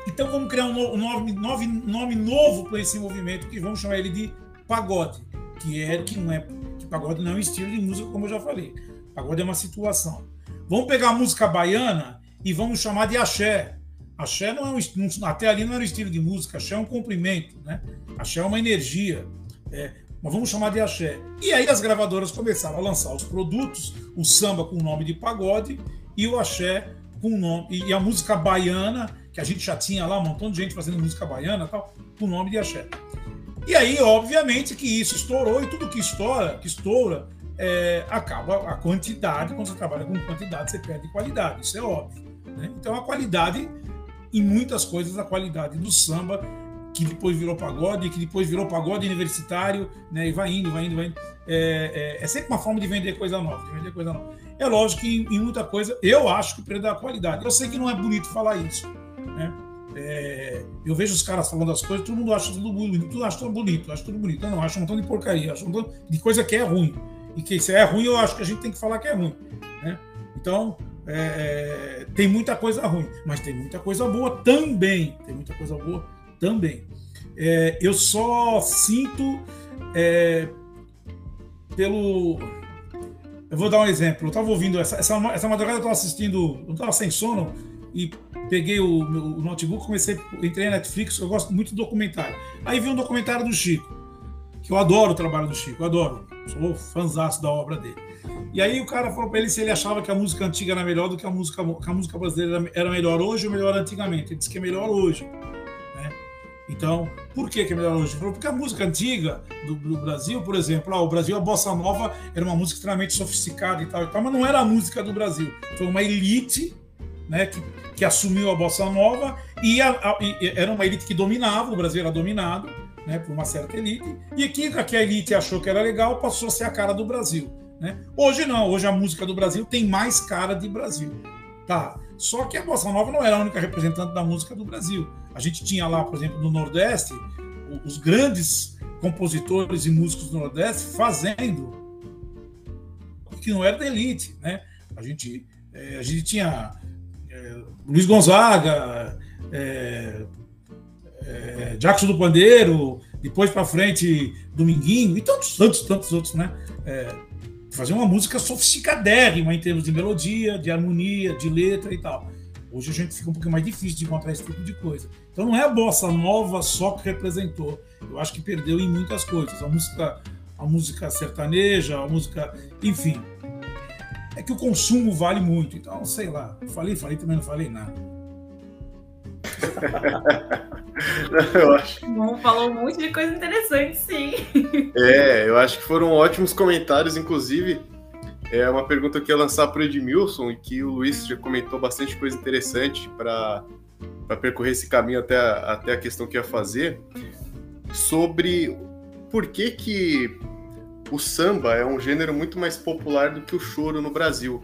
então, vamos criar um nome, nome, nome novo para esse movimento, que vamos chamar ele de pagode, que é que não é que pagode não é um estilo de música, como eu já falei Pagode é uma situação. Vamos pegar a música baiana e vamos chamar de axé. Axé não é um, até ali não era um estilo de música, axé é um comprimento, né? Axé é uma energia. É, mas vamos chamar de axé. E aí as gravadoras começaram a lançar os produtos, o samba com o nome de pagode e o axé com o nome e a música baiana, que a gente já tinha lá um montão de gente fazendo música baiana, tal, com o nome de axé. E aí, obviamente, que isso estourou e tudo que estoura, que estoura, é, acaba a quantidade, quando você trabalha com quantidade, você perde qualidade, isso é óbvio. Né? Então a qualidade, em muitas coisas, a qualidade do samba, que depois virou pagode, que depois virou pagode universitário, né? e vai indo, vai indo, vai indo. É, é, é sempre uma forma de vender coisa nova, de vender coisa nova. É lógico que em, em muita coisa, eu acho que perdeu a qualidade. Eu sei que não é bonito falar isso, né? É, eu vejo os caras falando as coisas, todo mundo acha tudo bonito, tudo acha tudo bonito, acha tudo bonito. Eu não, acho um montão de porcaria, acho um montão de coisa que é ruim e que isso é ruim, eu acho que a gente tem que falar que é ruim. Né? Então, é, tem muita coisa ruim, mas tem muita coisa boa também. Tem muita coisa boa também. É, eu só sinto é, pelo. Eu vou dar um exemplo. Eu estava ouvindo essa, essa, essa madrugada, eu estava assistindo, eu estava sem sono e peguei o, meu, notebook, comecei, entrei na Netflix, eu gosto muito de documentário. Aí vi um documentário do Chico, que eu adoro o trabalho do Chico, adoro sou fãzaço da obra dele. E aí o cara falou para ele se ele achava que a música antiga era melhor do que a música, que a música brasileira era melhor hoje ou melhor antigamente. Ele disse que é melhor hoje. Né? Então, por que, que é melhor hoje? Ele falou, porque a música antiga do, do Brasil, por exemplo, ah, o Brasil, a bossa nova era uma música extremamente sofisticada e tal, e tal, mas não era a música do Brasil. Foi uma elite né, que, que assumiu a bossa nova e, a, a, e era uma elite que dominava, o Brasil era dominado né, por uma certa elite, e que, que a elite achou que era legal passou a ser a cara do Brasil. Né? Hoje não, hoje a música do Brasil tem mais cara de Brasil. Tá? Só que a Bossa Nova não era a única representante da música do Brasil. A gente tinha lá, por exemplo, no Nordeste, os grandes compositores e músicos do Nordeste fazendo que não era da elite. Né? A, gente, é, a gente tinha é, Luiz Gonzaga, é, é, Jackson do Pandeiro, depois para frente Dominguinho e tantos, tantos, tantos outros, né? É, fazer uma música sofisticadérrima em termos de melodia, de harmonia, de letra e tal. Hoje a gente fica um pouquinho mais difícil de encontrar esse tipo de coisa. Então não é a bossa nova só que representou. Eu acho que perdeu em muitas coisas. A música, a música sertaneja, a música, enfim. É que o consumo vale muito. Então, sei lá. Falei, falei, também não falei nada. eu acho. Bom, falou um monte de coisa interessante, sim. É, eu acho que foram ótimos comentários, inclusive. É uma pergunta que eu ia lançar para o Edmilson e que o Luiz já comentou bastante coisa interessante para percorrer esse caminho até a, até a questão que ia fazer sobre por que, que o samba é um gênero muito mais popular do que o choro no Brasil.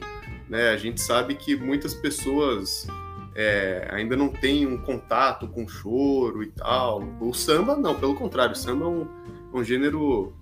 Né? A gente sabe que muitas pessoas é, ainda não tem um contato com choro e tal. O samba, não, pelo contrário, o samba é um, um gênero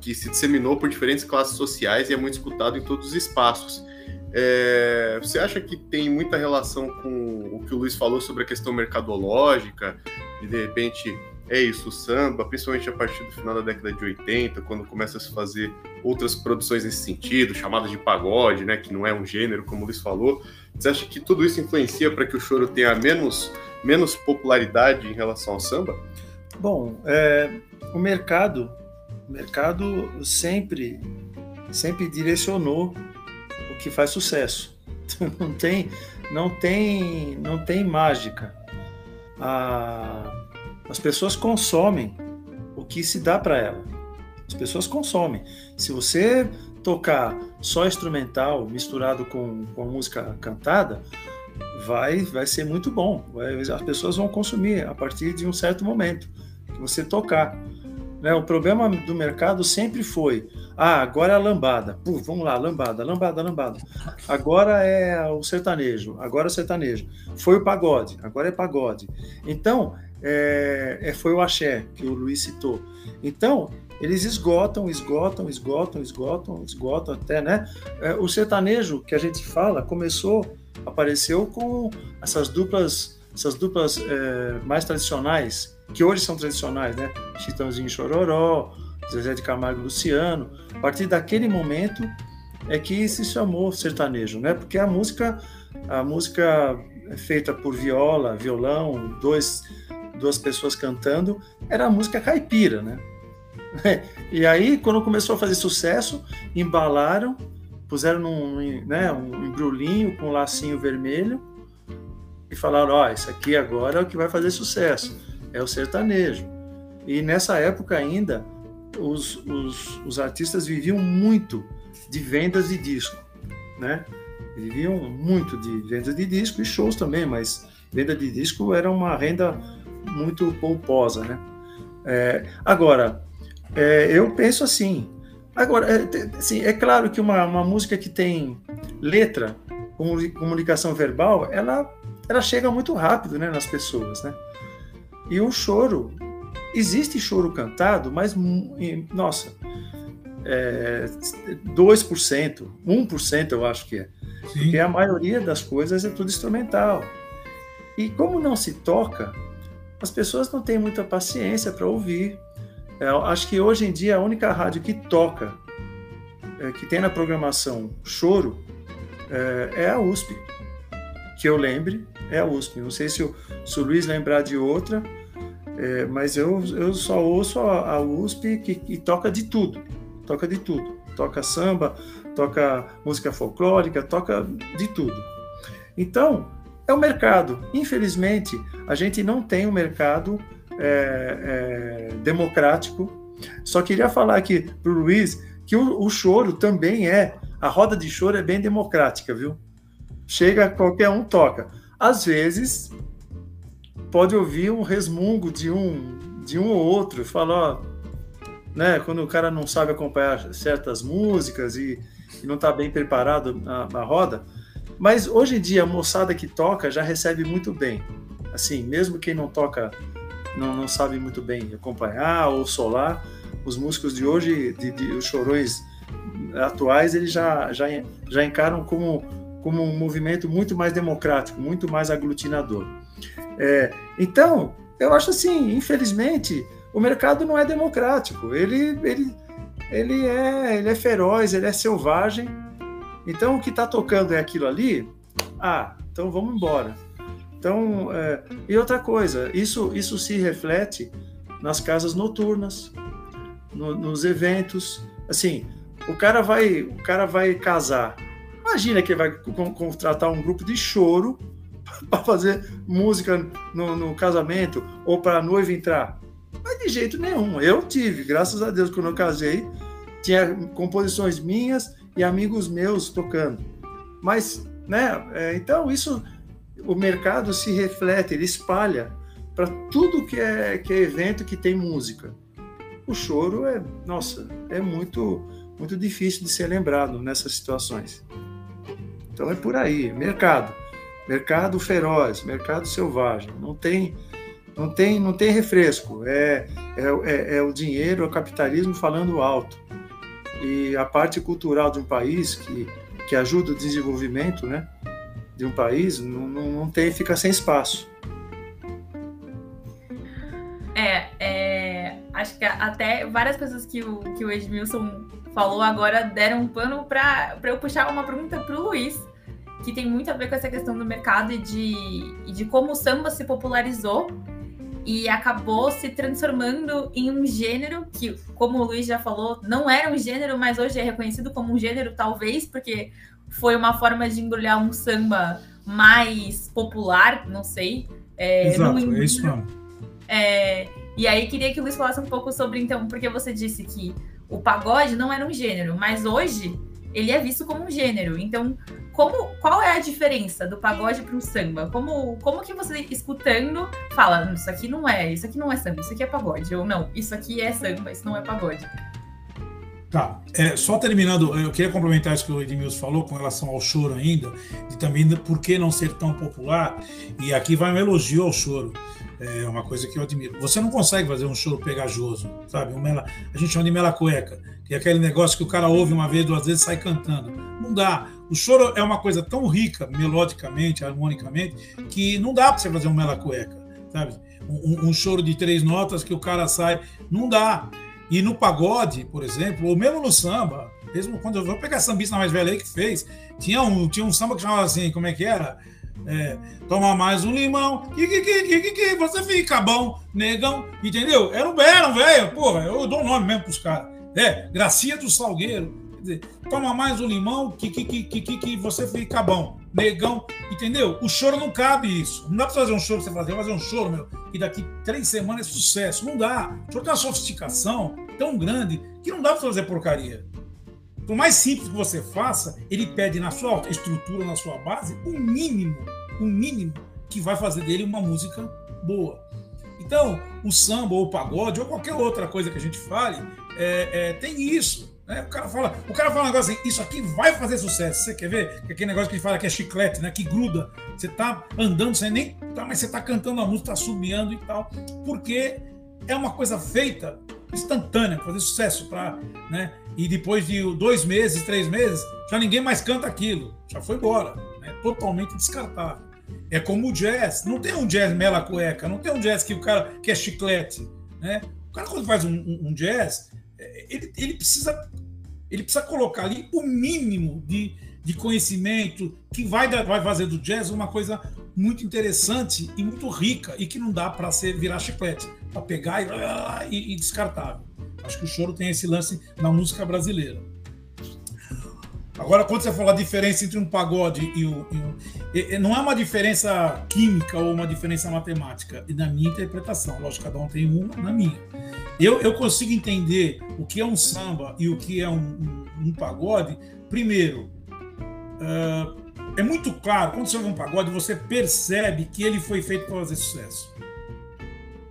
que se disseminou por diferentes classes sociais e é muito escutado em todos os espaços. É, você acha que tem muita relação com o que o Luiz falou sobre a questão mercadológica, e de repente é isso, o samba, principalmente a partir do final da década de 80, quando começa a se fazer outras produções nesse sentido, chamadas de pagode, né, que não é um gênero, como o Luiz falou. Você acha que tudo isso influencia para que o choro tenha menos, menos popularidade em relação ao samba? Bom, é, o mercado, o mercado sempre, sempre direcionou o que faz sucesso. Não tem, não tem, não tem mágica. A, as pessoas consomem o que se dá para ela. As pessoas consomem. Se você tocar só instrumental misturado com, com música cantada, vai, vai ser muito bom. Vai, as pessoas vão consumir a partir de um certo momento que você tocar. Né? O problema do mercado sempre foi Ah, agora é a lambada. Puf, vamos lá, lambada, lambada, lambada. Agora é o sertanejo, agora é o sertanejo. Foi o pagode, agora é pagode. Então, é, é, foi o axé que o Luiz citou. Então, eles esgotam, esgotam, esgotam, esgotam, esgotam até, né? É, o sertanejo que a gente fala começou, apareceu com essas duplas, essas duplas é, mais tradicionais, que hoje são tradicionais, né? Chitãozinho Chororó, Zezé de Camargo e Luciano. A partir daquele momento é que se chamou sertanejo, né? Porque a música, a música é feita por viola, violão, dois, duas pessoas cantando, era a música caipira, né? E aí, quando começou a fazer sucesso, embalaram, puseram num, né, um embrulhinho com um lacinho vermelho e falaram: Ó, oh, isso aqui agora é o que vai fazer sucesso, é o sertanejo. E nessa época ainda, os, os, os artistas viviam muito de vendas de disco, né? Viviam muito de vendas de disco e shows também, mas venda de disco era uma renda muito pomposa, né? É, agora, é, eu penso assim. Agora, é, assim, é claro que uma, uma música que tem letra, comunicação verbal, ela, ela chega muito rápido né, nas pessoas, né? E o choro, existe choro cantado, mas, nossa, é, 2%, 1% eu acho que é. Sim. Porque a maioria das coisas é tudo instrumental. E como não se toca, as pessoas não têm muita paciência para ouvir. É, acho que hoje em dia a única rádio que toca, é, que tem na programação choro, é, é, a USP. Que eu lembre, é a USP. Não sei se o, se o Luiz lembrar de outra, é, mas eu, eu só ouço a, a USP que, que toca de tudo. Toca de tudo. Toca samba, toca música folclórica, toca de tudo. Então, é o mercado. Infelizmente, a gente não tem um mercado é, é, democrático. Só queria falar aqui para o Luiz que o, o, choro também é, a roda de choro é bem democrática, viu? Chega, qualquer um toca. Às vezes, pode ouvir um resmungo de um, de um ou outro, falar, né, quando o cara não sabe acompanhar certas músicas e, e não está bem preparado na, na roda. Mas hoje em dia, a moçada que toca já recebe muito bem. Assim, mesmo quem não toca não, não sabe muito bem acompanhar ou solar. Os músicos de hoje, de, de, os chorões atuais, eles já, já, já encaram como, como um movimento muito mais democrático, muito mais aglutinador. É, então, eu acho assim, infelizmente, o mercado não é democrático. Ele, ele, ele, é, ele é feroz, ele é selvagem. Então, o que está tocando é aquilo ali. Ah, então vamos embora. Então, é, e outra coisa, isso, isso se reflete nas casas noturnas, no, nos eventos. Assim, o cara vai, o cara vai casar. Imagina que vai contratar um grupo de choro para fazer música no, no casamento ou para a noiva entrar. Mas de jeito nenhum. Eu tive, graças a Deus, quando eu casei, tinha composições minhas e amigos meus tocando. Mas, né? É, então isso o mercado se reflete, ele espalha para tudo que é, que é evento que tem música. O choro é, nossa, é muito, muito difícil de ser lembrado nessas situações. Então é por aí, mercado, mercado feroz, mercado selvagem, não tem, não tem, não tem refresco. É, é, é, é o dinheiro, é o capitalismo falando alto. E a parte cultural de um país que, que ajuda o desenvolvimento, né? de um país não, não, não tem, fica sem espaço. É, é, acho que até várias coisas que o, que o Edmilson falou agora deram um pano para eu puxar uma pergunta para o Luiz, que tem muito a ver com essa questão do mercado e de, e de como o samba se popularizou e acabou se transformando em um gênero que, como o Luiz já falou, não era um gênero, mas hoje é reconhecido como um gênero, talvez, porque foi uma forma de embrulhar um samba mais popular, não sei. É, Exato, é isso mesmo. É, e aí queria que o Luiz falasse um pouco sobre, então, porque você disse que o pagode não era um gênero, mas hoje ele é visto como um gênero. Então, como, qual é a diferença do pagode para o samba? Como, como que você escutando fala, isso aqui não é, isso aqui não é samba, isso aqui é pagode, ou não, isso aqui é samba, isso não é pagode? Tá. É, só terminando, eu queria complementar isso que o Edmilson falou com relação ao choro ainda, e também por que não ser tão popular. E aqui vai um elogio ao choro. É uma coisa que eu admiro. Você não consegue fazer um choro pegajoso, sabe? Um mela, a gente chama de mela cueca, que é aquele negócio que o cara ouve uma vez, duas vezes sai cantando. Não dá. O choro é uma coisa tão rica, melodicamente, harmonicamente, que não dá para você fazer um mela cueca, sabe? Um, um, choro de três notas que o cara sai. Não dá. E no pagode, por exemplo, ou mesmo no samba, mesmo quando eu vou pegar a sambista mais velha aí que fez, tinha um, tinha um samba que chamava assim, como é que era? É, toma mais um limão, que, que, que, que, você fica bom, negão, entendeu? Era um, era um velho, porra, eu dou nome mesmo pros caras. É, Gracia do Salgueiro, dizer, toma mais um limão, que, que, que, que, que você fica bom, negão, entendeu? O choro não cabe isso. Não dá pra fazer um choro você fazer, fazer um choro, meu, e daqui três semanas é sucesso. Não dá. O choro tem uma sofisticação tão grande que não dá pra fazer porcaria. Por mais simples que você faça, ele pede na sua estrutura, na sua base, o um mínimo, o um mínimo que vai fazer dele uma música boa. Então, o samba ou o pagode ou qualquer outra coisa que a gente fale, é, é, tem isso. Né? O, cara fala, o cara fala um negócio assim, isso aqui vai fazer sucesso. Você quer ver? Que aquele negócio que ele fala que é chiclete, né? que gruda. Você tá andando, você nem. Tá, mas você tá cantando a música, tá subiando e tal. Porque é uma coisa feita instantânea, para fazer sucesso. Pra, né? E depois de dois meses, três meses, já ninguém mais canta aquilo, já foi embora, né? totalmente descartável. É como o jazz, não tem um jazz mela cueca, não tem um jazz que o cara que é chiclete, né? O cara quando faz um, um, jazz, é, ele, ele precisa ele precisa colocar ali o mínimo de, de conhecimento que vai, vai fazer do jazz uma coisa muito interessante e muito rica e que não dá para ser virar chiclete, para pegar e, e, e descartável. Acho que o choro tem esse lance na música brasileira. Agora, quando você fala a diferença entre um pagode e o, e Não é uma diferença química ou uma diferença matemática, e na minha interpretação. Lógico, cada um tem uma na minha. Eu, eu consigo entender o que é um samba e o que é um, um, um pagode. Primeiro, uh, é muito claro, quando você ouve um pagode, você percebe que ele foi feito para fazer sucesso.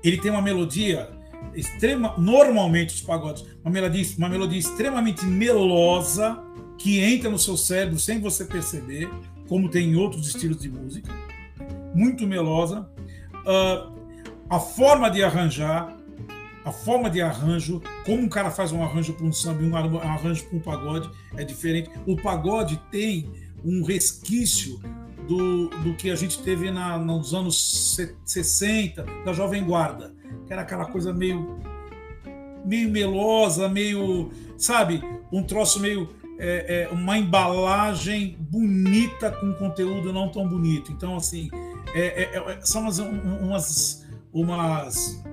Ele tem uma melodia extrema, normalmente os pagodes, uma melodia, uma melodia extremamente melosa que entra no seu cérebro sem você perceber, como tem em outros estilos de música, muito melosa. Uh, a forma de arranjar, a forma de arranjo, como um cara faz um arranjo para um samba e um arranjo para um pagode é diferente. O pagode tem um resquício do, do que a gente teve na, nos anos 60, da Jovem Guarda que era aquela coisa meio meio melosa, meio, sabe, um troço meio é, é, uma embalagem bonita com conteúdo não tão bonito. Então, assim, é, é, é são umas, umas, umas,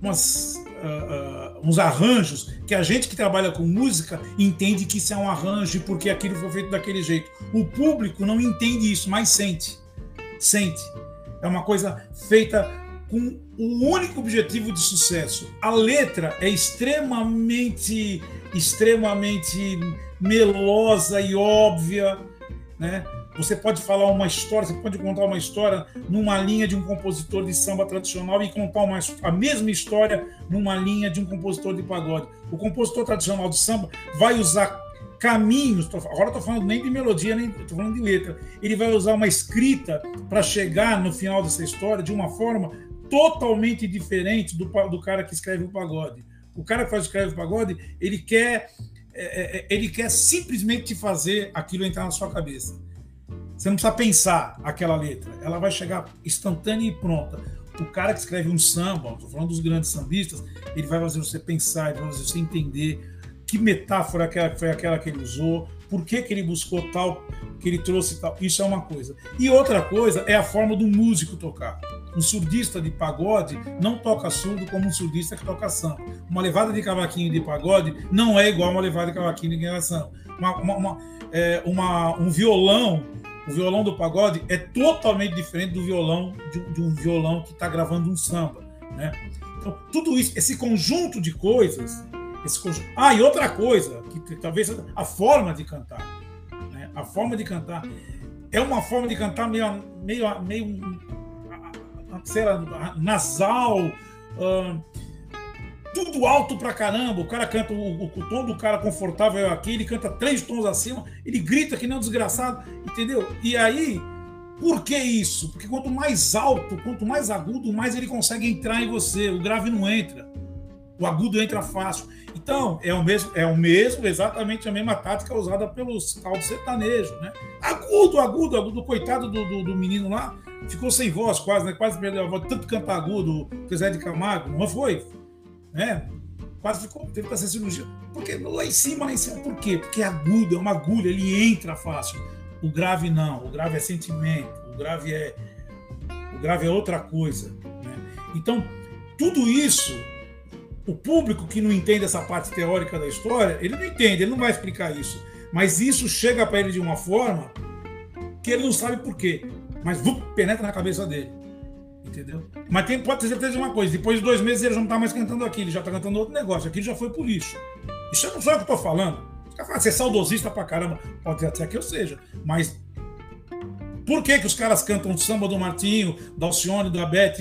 umas uh, uh, uns arranjos que a gente que trabalha com música entende que isso é um arranjo porque aquilo foi feito daquele jeito. O público não entende isso, mas sente. Sente. É uma coisa feita com o único objetivo de sucesso. A letra é extremamente, extremamente melosa e óbvia, né? Você pode falar uma história, você pode contar uma história numa linha de um compositor de samba tradicional e contar uma, a mesma história numa linha de um compositor de pagode. O compositor tradicional de samba vai usar caminhos, agora estou falando nem de melodia, nem estou falando de letra. Ele vai usar uma escrita para chegar no final dessa história de uma forma totalmente diferente do, do cara que escreve o pagode. O cara que faz escreve o pagode, ele quer, é, é, ele quer simplesmente fazer aquilo entrar na sua cabeça. Você não precisa pensar aquela letra, ela vai chegar instantânea e pronta. O cara que escreve um samba, estou falando dos grandes sambistas, ele vai fazer você pensar, ele vai fazer você entender que metáfora foi aquela que ele usou, por que, que ele buscou tal, que ele trouxe tal. Isso é uma coisa. E outra coisa é a forma do músico tocar. Um surdista de pagode não toca surdo como um surdista que toca samba. Uma levada de cavaquinho de pagode não é igual uma levada de cavaquinho de gravação. Uma, uma, uma, é, uma, um violão, o violão do pagode é totalmente diferente do violão de, de um violão que está gravando um samba. Né? Então, tudo isso, esse conjunto de coisas, esse conjunto... ah, e outra coisa, que, que talvez a forma de cantar, né? a forma de cantar é uma forma de cantar meio, meio, meio sei lá, nasal. Tudo alto pra caramba. O cara canta, o, o, tom do cara confortável é aqui, ele canta três tons acima, ele grita que nem um desgraçado, entendeu? E aí, por que isso? Porque quanto mais alto, quanto mais agudo, mais ele consegue entrar em você. O grave não entra. O agudo entra fácil. Então, é o mesmo, é o mesmo, exatamente a mesma tática usada pelos caldos sertanejos, né? Agudo, agudo, agudo. Coitado do, do, do, menino lá, ficou sem voz quase, né? Quase perdeu a voz, tanto cantar agudo, o Zé de Camargo, não foi? Né? Quase ficou, teve que fazer cirurgia. Porque lá em cima, lá em cima, por quê? Porque é agudo, é uma agulha, ele entra fácil. O grave não, o grave é sentimento, o grave é, o grave é outra coisa. Né? Então, tudo isso o público que não entende essa parte teórica da história, ele não entende, ele não vai explicar isso. Mas isso chega para ele de uma forma que ele não sabe por quê. Mas vup, penetra na cabeça dele. Entendeu? Mas tem, pode ter certeza de uma coisa: depois de dois meses ele já não está mais cantando aqui, ele já está cantando outro negócio. Aqui já foi pro lixo. Isso não sou eu que estou falando. Você é saudosista pra caramba. Pode até que eu seja. Mas por que, que os caras cantam samba do Martinho, da Alcione, da Beth,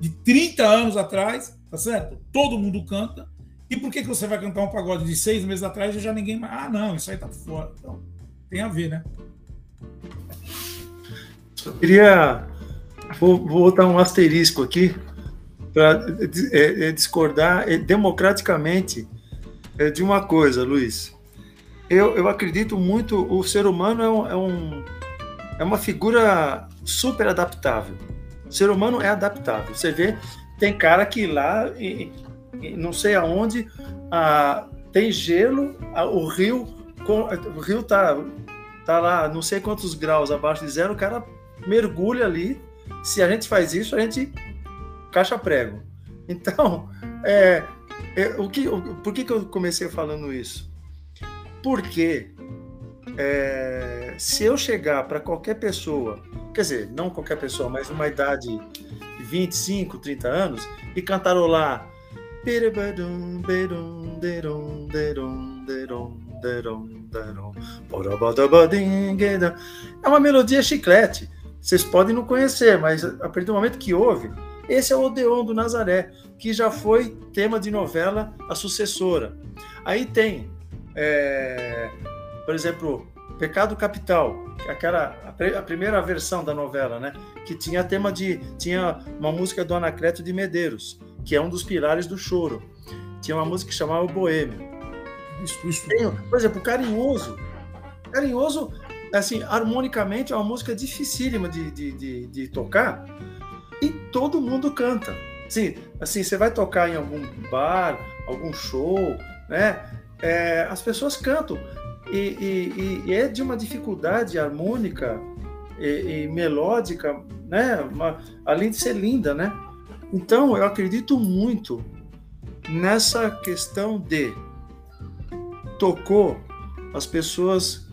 de 30 anos atrás? Tá certo? Todo mundo canta. E por que, que você vai cantar um pagode de seis meses atrás e já ninguém mais. Ah, não, isso aí tá fora. Então, tem a ver, né? Só queria. Vou, vou botar um asterisco aqui para é, é, discordar é, democraticamente é, de uma coisa, Luiz. Eu, eu acredito muito, o ser humano é, um, é, um, é uma figura super adaptável. O ser humano é adaptável. Você vê tem cara que lá, e, e não sei aonde, ah, tem gelo, ah, o rio, o rio tá, tá lá, não sei quantos graus abaixo de zero, o cara mergulha ali. Se a gente faz isso, a gente caixa prego. Então, é, é, o que, o, por que, que eu comecei falando isso? Porque é, se eu chegar para qualquer pessoa, quer dizer, não qualquer pessoa, mas uma idade 25, 30 anos e cantarolar é uma melodia chiclete. Vocês podem não conhecer, mas a partir do momento que ouve, esse é o Odeon do Nazaré, que já foi tema de novela A Sucessora. Aí tem, é, por exemplo, Pecado Capital, aquela a, primeira versão da novela, né? Que tinha tema de tinha uma música do Anacleto de Medeiros, que é um dos pilares do choro. Tinha uma música que chamava Boêmio. Isso, isso. Tem, por exemplo, Carinhoso. Carinhoso, assim, harmonicamente é uma música dificílima de, de, de, de tocar e todo mundo canta. Sim, assim, você vai tocar em algum bar, algum show, né? É, as pessoas cantam e, e, e, é de uma dificuldade harmônica e, e melódica, né? Uma, além de ser linda, né? Então, eu acredito muito nessa questão de tocou, as pessoas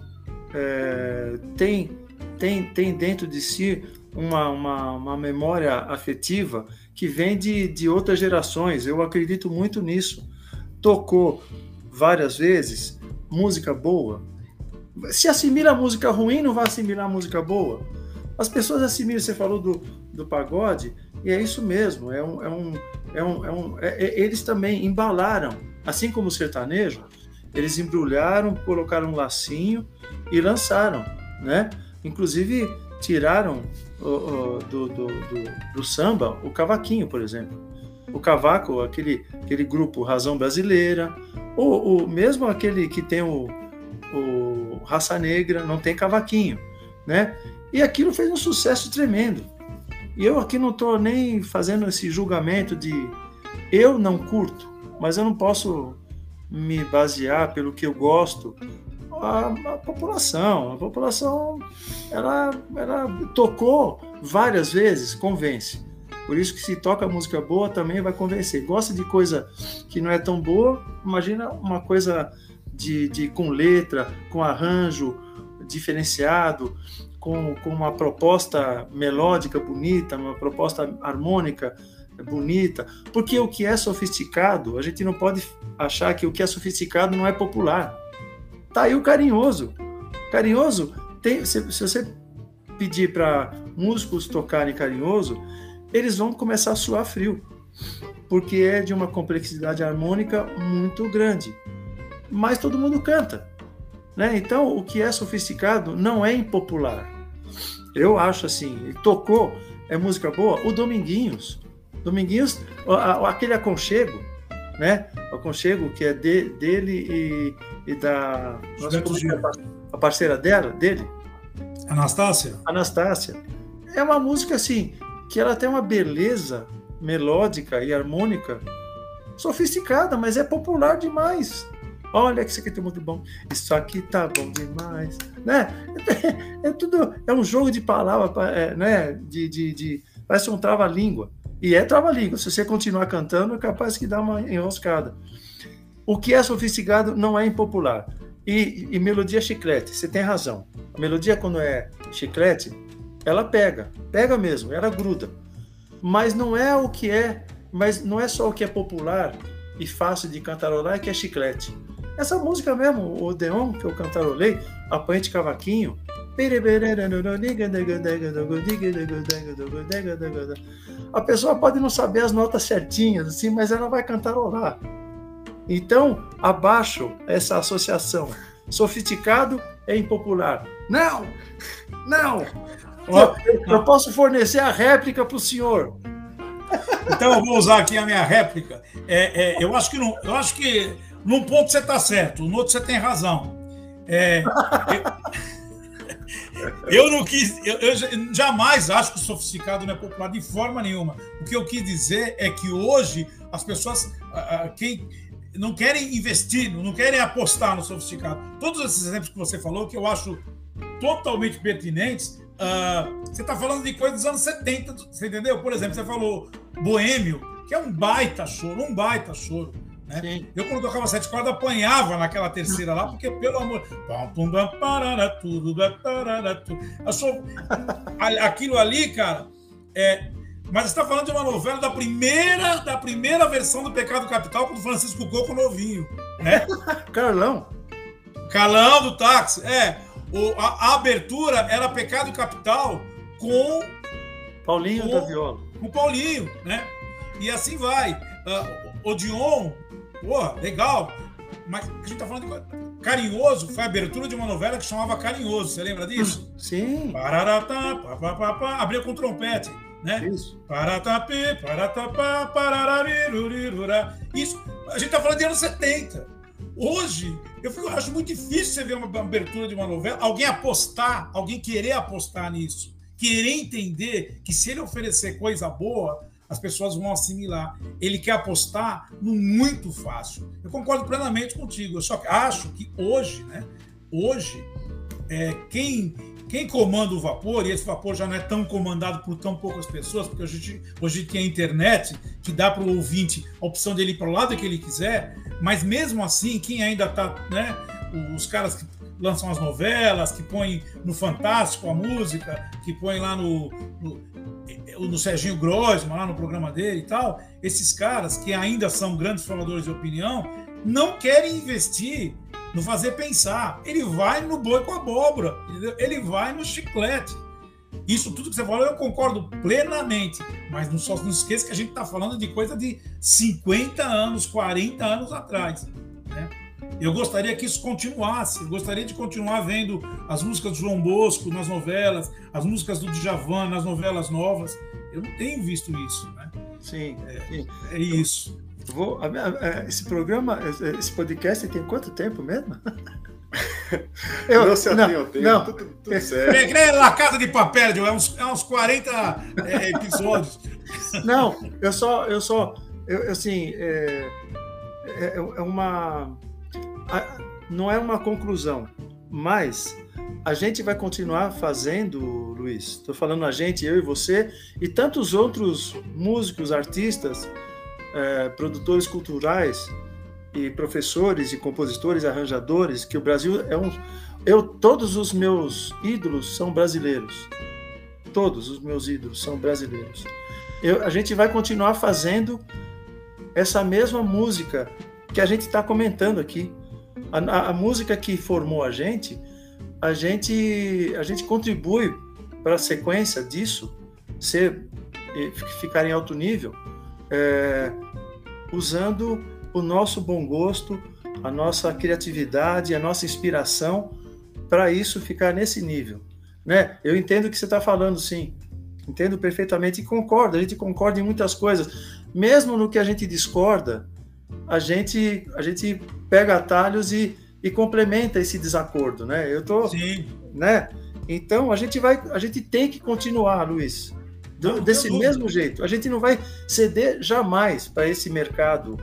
é, têm, têm, têm dentro de si uma, uma, uma memória afetiva que vem de, de outras gerações. Eu acredito muito nisso. Tocou várias vezes, música boa. Se assimila música ruim, não vai assimilar música boa. As pessoas assimilam, você falou do, do pagode, e é isso mesmo. É um, é um, é um, é um é, é, eles também embalaram, assim como o sertanejo, eles embrulharam, colocaram um lacinho e lançaram, né? Inclusive tiraram o, o, do, do, do, do samba o cavaquinho, por exemplo. O cavaco, aquele, aquele grupo Razão Brasileira, ou, mesmo aquele que tem o, o Raça Negra, não tem cavaquinho, né? E aquilo fez um sucesso tremendo. E eu aqui não estou nem fazendo esse julgamento de eu não curto, mas eu não posso me basear pelo que eu gosto. A, a população, a população, ela, ela tocou várias vezes, convence. Por isso que se toca música boa também vai convencer. Gosta de coisa que não é tão boa, imagina uma coisa de, de com letra, com arranjo diferenciado, com, com uma proposta melódica bonita, uma proposta harmônica bonita. Porque o que é sofisticado, a gente não pode achar que o que é sofisticado não é popular. Tá aí o carinhoso. Carinhoso tem, se, se você pedir para músicos tocarem carinhoso, eles vão começar a suar frio. porque é de uma complexidade harmônica muito grande. Mas todo mundo canta. Né? Então, o que é sofisticado não é impopular. Eu acho assim, tocou, é música boa. O Dominguinhos, Dominguinhos, aquele aconchego, né? O aconchego que é de, dele e, e da nossa, a parceira dela, dele, Anastácia. Anastácia. É uma música assim que ela tem uma beleza melódica e harmônica sofisticada, mas é popular demais. Olha que isso aqui tá muito bom. Isso aqui tá bom demais, né? É, é tudo é um jogo de palavras, é, né? De, de, de parece um trava-língua. E é trava-língua. Se você continuar cantando, é capaz que dá uma enroscada. O que é sofisticado não é impopular. E, e melodia chiclete, você tem razão. A melodia, quando é chiclete, ela pega, pega mesmo, ela gruda. Mas não é o que é, mas não é só o que é popular e fácil de cantarolar, que é chiclete. Essa música mesmo, o Deon, que eu cantarolei, Apanhante Cavaquinho, a pessoa pode não saber as notas certinhas, assim, mas ela vai cantarolar. Então, abaixo essa associação. Sofisticado é impopular. Não! Não! Eu, posso fornecer a réplica para o senhor. Então eu vou usar aqui a minha réplica. É, é, eu acho que não, eu acho que num ponto você está certo, no outro você tem razão. É, eu, eu, não quis, eu, eu, jamais acho que o sofisticado não é popular de forma nenhuma. O que eu quis dizer é que hoje as pessoas, quem não querem investir, não querem apostar no sofisticado. Todos esses exemplos que você falou, que eu acho totalmente pertinentes, uh, você está falando de coisas dos anos 70, você entendeu? Por exemplo, você falou Boêmio, que é um baita choro, um baita choro. Né? Eu, quando tocava sete cordas, apanhava naquela terceira lá, porque, pelo amor. Eu sou... Aquilo ali, cara, é, mas está falando de uma novela da primeira, da primeira versão do Pecado Capital com o Francisco Coco novinho, né? Carlão. Carlão do táxi, é. O, a, a, abertura era Pecado Capital com Paulinho com, da Viola. Com Paulinho, né? E assim vai. Uh, Odeon, pô, legal. Mas a gente tá falando de Carinhoso foi a abertura de uma novela que chamava Carinhoso. Você lembra disso? Sim. Pararatá, pá, pá, pá, pá, abria com trompete né? Isso. Paratapi, paratapá, parararirurira. Isso, a gente está falando de anos 70. Hoje, eu, fico, eu acho muito difícil você ver uma abertura de uma novela, alguém apostar, alguém querer apostar nisso, querer entender que se ele oferecer coisa boa, as pessoas vão assimilar. Ele quer apostar no muito fácil. Eu concordo plenamente contigo. Eu só acho que hoje, né? Hoje, é, quem quem comanda o vapor, e esse vapor já não é tão comandado por tão poucas pessoas, porque hoje, hoje tem a internet que dá para o ouvinte a opção de ele ir para o lado que ele quiser, mas mesmo assim, quem ainda está, né, os caras que lançam as novelas, que põem no Fantástico a música, que põem lá no, no, no Serginho Grosman, lá no programa dele e tal, esses caras que ainda são grandes formadores de opinião, não querem investir no fazer pensar. Ele vai no boi com abóbora, entendeu? ele vai no chiclete. Isso tudo que você falou eu concordo plenamente, mas não, só, não esqueça que a gente está falando de coisa de 50 anos, 40 anos atrás. Né? Eu gostaria que isso continuasse, eu gostaria de continuar vendo as músicas do João Bosco nas novelas, as músicas do Djavan nas novelas novas. Eu não tenho visto isso. Né? Sim, é, sim. é isso. Vou, esse programa, esse podcast tem quanto tempo mesmo? Eu, não se atenha ao tempo, não, tudo, tudo certo. É La Casa de Papel, é uns, é uns 40 é, episódios. Não, eu só, eu só, eu, assim, é, é, é uma, não é uma conclusão, mas a gente vai continuar fazendo, Luiz. Estou falando a gente, eu e você, e tantos outros músicos, artistas, é, produtores culturais e professores e compositores, arranjadores, que o Brasil é um. Eu, todos os meus ídolos são brasileiros. Todos os meus ídolos são brasileiros. Eu, a gente vai continuar fazendo essa mesma música que a gente está comentando aqui. A, a, a, música que formou a gente, a gente, a gente contribui para a sequência disso ser ficar em alto nível é, usando o nosso bom gosto, a nossa criatividade, a nossa inspiração para isso ficar nesse nível. Né? Eu entendo o que você está falando, sim. Entendo perfeitamente e concordo. A gente concorda em muitas coisas. Mesmo no que a gente discorda, a gente, a gente pega atalhos e, e complementa esse desacordo, né? Eu tô, Sim. né? Então a gente vai, a gente tem que continuar, Luiz, do, não, desse mesmo jeito. A gente não vai ceder jamais para esse mercado,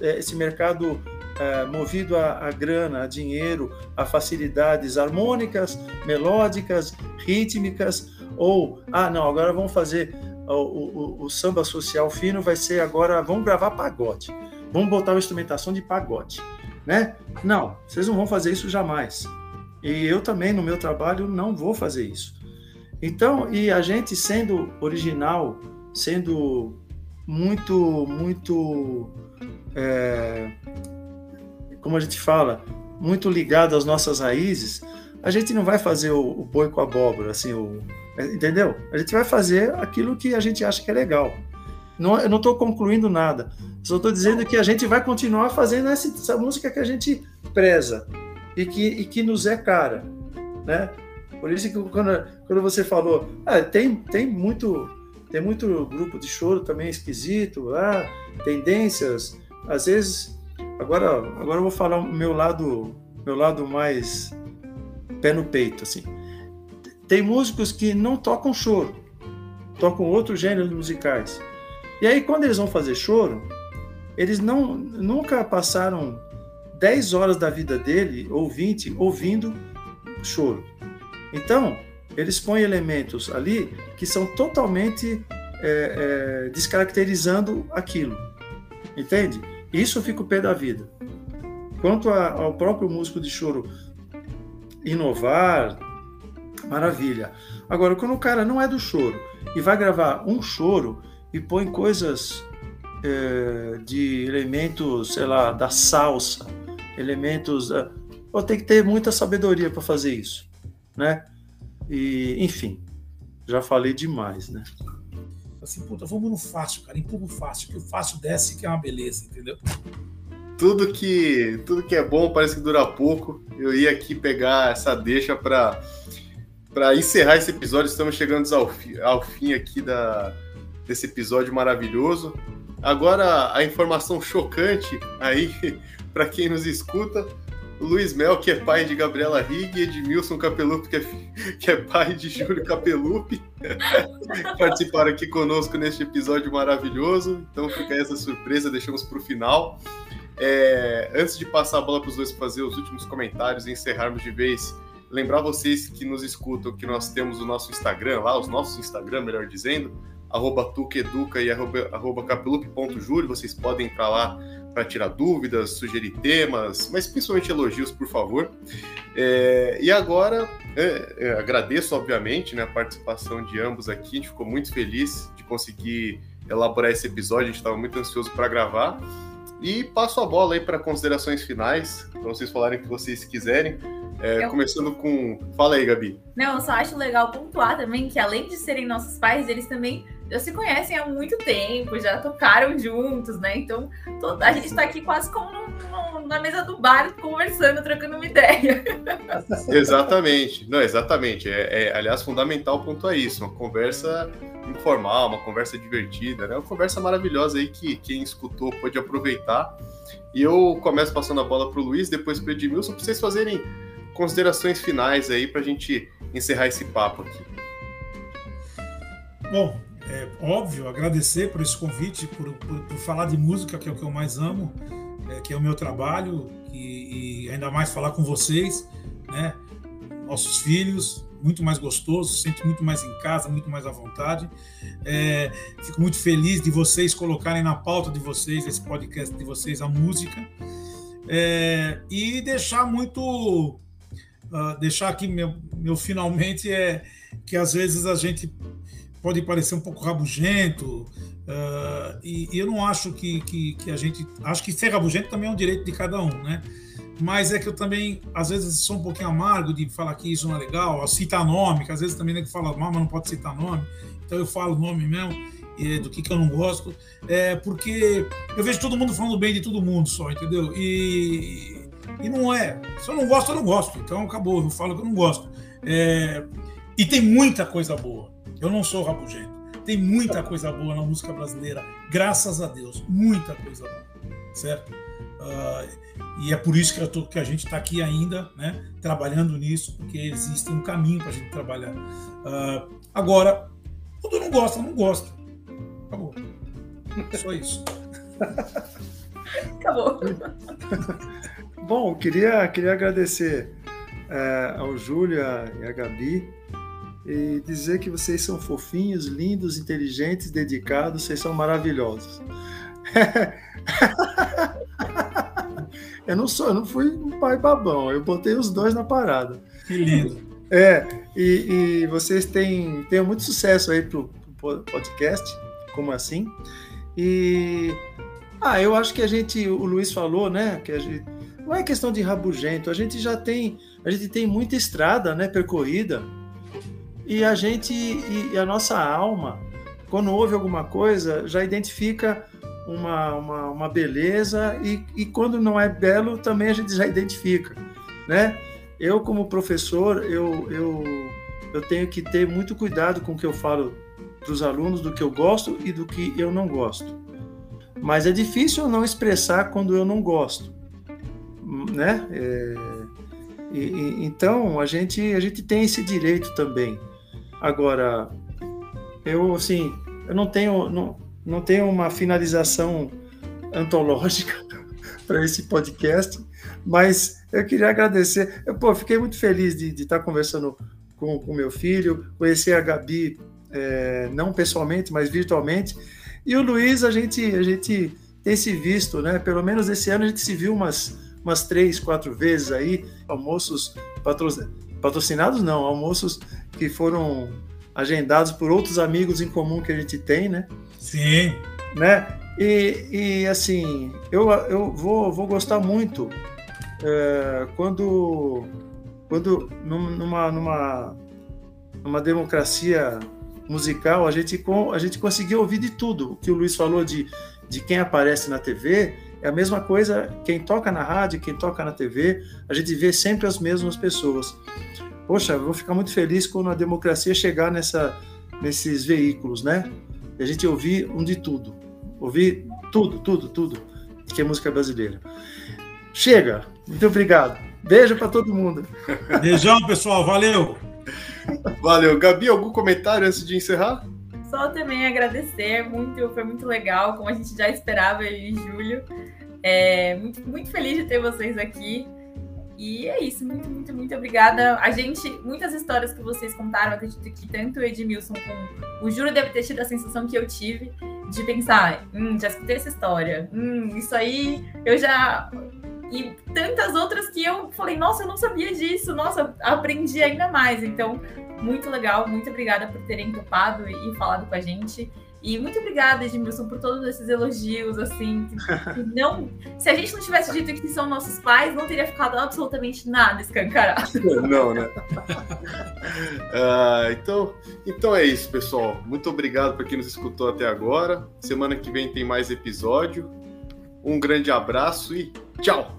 é, esse mercado é, movido a, a, grana, a dinheiro, a facilidades harmônicas, melódicas, rítmicas, ou ah não, agora vamos fazer o, o, o samba social fino vai ser agora, vamos gravar pagode, vamos botar uma instrumentação de pagode, né? Não, vocês não vão fazer isso jamais. E eu também, no meu trabalho, não vou fazer isso. Então, e a gente sendo original, sendo muito, muito, é, como a gente fala, muito ligado às nossas raízes, a gente não vai fazer o, o boi com abóbora, assim, o, entendeu? A gente vai fazer aquilo que a gente acha que é legal. Não, eu não estou concluindo nada. Só estou dizendo que a gente vai continuar fazendo essa, essa música que a gente preza e que, e que nos é cara, né? Por isso que quando, quando você falou, ah, tem, tem muito tem muito grupo de choro também esquisito, ah, tendências, às vezes agora agora eu vou falar o meu lado meu lado mais pé no peito assim. Tem músicos que não tocam choro, tocam outros gêneros musicais. E aí quando eles vão fazer choro, eles não nunca passaram 10 horas da vida dele, ou 20, ouvindo choro. Então, eles põem elementos ali que são totalmente é, é, descaracterizando aquilo. Entende? Isso fica o pé da vida. Quanto a, ao próprio músico de choro inovar, maravilha. Agora, quando o cara não é do choro e vai gravar um choro e põe coisas é, de elementos, sei lá, da salsa, elementos. Uh, tem que ter muita sabedoria para fazer isso, né? E, enfim, já falei demais, né? Assim, puta, vamos no fácil, cara, empurra o fácil, que o fácil desce que é uma beleza, entendeu? Tudo que, tudo que é bom parece que dura pouco. Eu ia aqui pegar essa deixa para para encerrar esse episódio. Estamos chegando ao, fi, ao fim aqui da, desse episódio maravilhoso. Agora a informação chocante aí para quem nos escuta, Luiz Mel, que é pai de Gabriela Rig, e Edmilson Capelupi, que é, que é pai de Júlio Capelupi, participaram aqui conosco neste episódio maravilhoso. Então fica essa surpresa, deixamos para o final. É, antes de passar a bola para os dois fazer os últimos comentários e encerrarmos de vez, lembrar vocês que nos escutam que nós temos o nosso Instagram lá, os nossos Instagram, melhor dizendo, arroba tuqueduca e arroba, arroba vocês podem entrar lá para tirar dúvidas, sugerir temas, mas principalmente elogios, por favor. É, e agora, é, é, agradeço, obviamente, né, a participação de ambos aqui. A gente ficou muito feliz de conseguir elaborar esse episódio, a gente estava muito ansioso para gravar. E passo a bola aí para considerações finais, para vocês falarem o que vocês quiserem. É, eu... Começando com. Fala aí, Gabi. Não, eu só acho legal pontuar também que, além de serem nossos pais, eles também já se conhecem há muito tempo, já tocaram juntos, né? Então, toda, a gente está aqui quase como no, no, na mesa do bar, conversando, trocando uma ideia. exatamente. Não, exatamente. É, é, aliás, fundamental ponto é isso. Uma conversa informal, uma conversa divertida, né? Uma conversa maravilhosa aí que quem escutou pode aproveitar. E eu começo passando a bola para o Luiz, depois para o Edmilson, para vocês fazerem considerações finais aí para a gente encerrar esse papo aqui. Bom, é óbvio agradecer por esse convite, por, por, por, falar de música, que é o que eu mais amo, é, que é o meu trabalho, e, e, ainda mais falar com vocês, né? Nossos filhos, muito mais gostoso, sinto muito mais em casa, muito mais à vontade. É, fico muito feliz de vocês colocarem na pauta de vocês, esse podcast de vocês, a música. É, e deixar muito. Uh, deixar aqui meu, meu finalmente é que às vezes a gente pode parecer um pouco rabugento, uh, e, e, eu não acho que, que, que, a gente. Acho que ser rabugento também é um direito de cada um, né? Mas é que eu também, às vezes, sou um pouquinho amargo de falar que isso não é legal, citar nome, que às vezes também nem que fala mal, mas não pode citar nome, então eu falo nome mesmo. do que, que eu não gosto, é porque eu vejo todo mundo falando bem de todo mundo só, entendeu? E, e não é. Se eu não gosto, eu não gosto. Então acabou, eu falo que eu não gosto. É, e tem muita coisa boa. Eu não sou rabugento. Tem muita coisa boa na música brasileira, graças a Deus. Muita coisa boa, certo? Uh, e é por isso que, tô, que a gente está aqui ainda, né, trabalhando nisso, porque existe um caminho para a gente trabalhar. Uh, agora, quando não gosta, não gosta. Acabou. Só isso. Acabou. Bom, queria, queria agradecer é, ao Júlio e à Gabi e dizer que vocês são fofinhos, lindos, inteligentes, dedicados, vocês são maravilhosos. eu não sou, eu não fui um pai babão, eu botei os dois na parada. Que lindo. É, e, e vocês têm, têm muito sucesso aí pro, pro podcast, como assim? E ah, eu acho que a gente, o Luiz falou, né, que a gente não é questão de rabugento, a gente já tem, a gente tem muita estrada, né, percorrida. E a gente e, e a nossa alma, quando ouve alguma coisa, já identifica uma, uma, uma beleza e, e quando não é belo também a gente já identifica, né? Eu como professor eu, eu, eu tenho que ter muito cuidado com o que eu falo para os alunos do que eu gosto e do que eu não gosto. Mas é difícil não expressar quando eu não gosto, né? É, e, e, então a gente a gente tem esse direito também. Agora eu assim eu não tenho não, não tenho uma finalização antológica para esse podcast, mas eu queria agradecer. Eu pô, fiquei muito feliz de, estar conversando com o meu filho, conhecer a Gabi é, não pessoalmente, mas virtualmente. E o Luiz, a gente, a gente tem se visto, né? Pelo menos esse ano a gente se viu umas, umas três, quatro vezes aí, almoços patrocinados, não, almoços que foram agendados por outros amigos em comum que a gente tem, né? Sim. Né? E, e assim, eu, eu vou, vou gostar muito é, quando, quando numa, numa, numa democracia musical, a gente, a gente conseguiu ouvir de tudo. O que o Luiz falou de, de quem aparece na TV é a mesma coisa, quem toca na rádio, quem toca na TV, a gente vê sempre as mesmas pessoas. Poxa, eu vou ficar muito feliz quando a democracia chegar nessa, nesses veículos, né? E a gente ouvir um de tudo. Ouvir tudo, tudo, tudo que é música brasileira. Chega! Muito obrigado. Beijo para todo mundo. Beijão, pessoal. Valeu! Valeu. Gabi, algum comentário antes de encerrar? Só também agradecer, muito, foi muito legal, como a gente já esperava em julho. É, muito, muito feliz de ter vocês aqui. E é isso, muito, muito, muito obrigada. A gente, muitas histórias que vocês contaram, acredito que tanto o Edmilson como o Júlio deve ter tido a sensação que eu tive de pensar, hum, já escutei essa história, hum, isso aí eu já e tantas outras que eu falei, nossa, eu não sabia disso, nossa, aprendi ainda mais. Então, muito legal, muito obrigada por terem topado e, falado com a gente. E muito obrigada, Edmilson, por todos esses elogios, assim, que, que não... Se a gente não tivesse dito que são nossos pais, não teria ficado absolutamente nada escancarado. Não, né? ah, então, então é isso, pessoal. Muito obrigado por quem nos escutou até agora. Semana que vem tem mais episódio. Um grande abraço e tchau!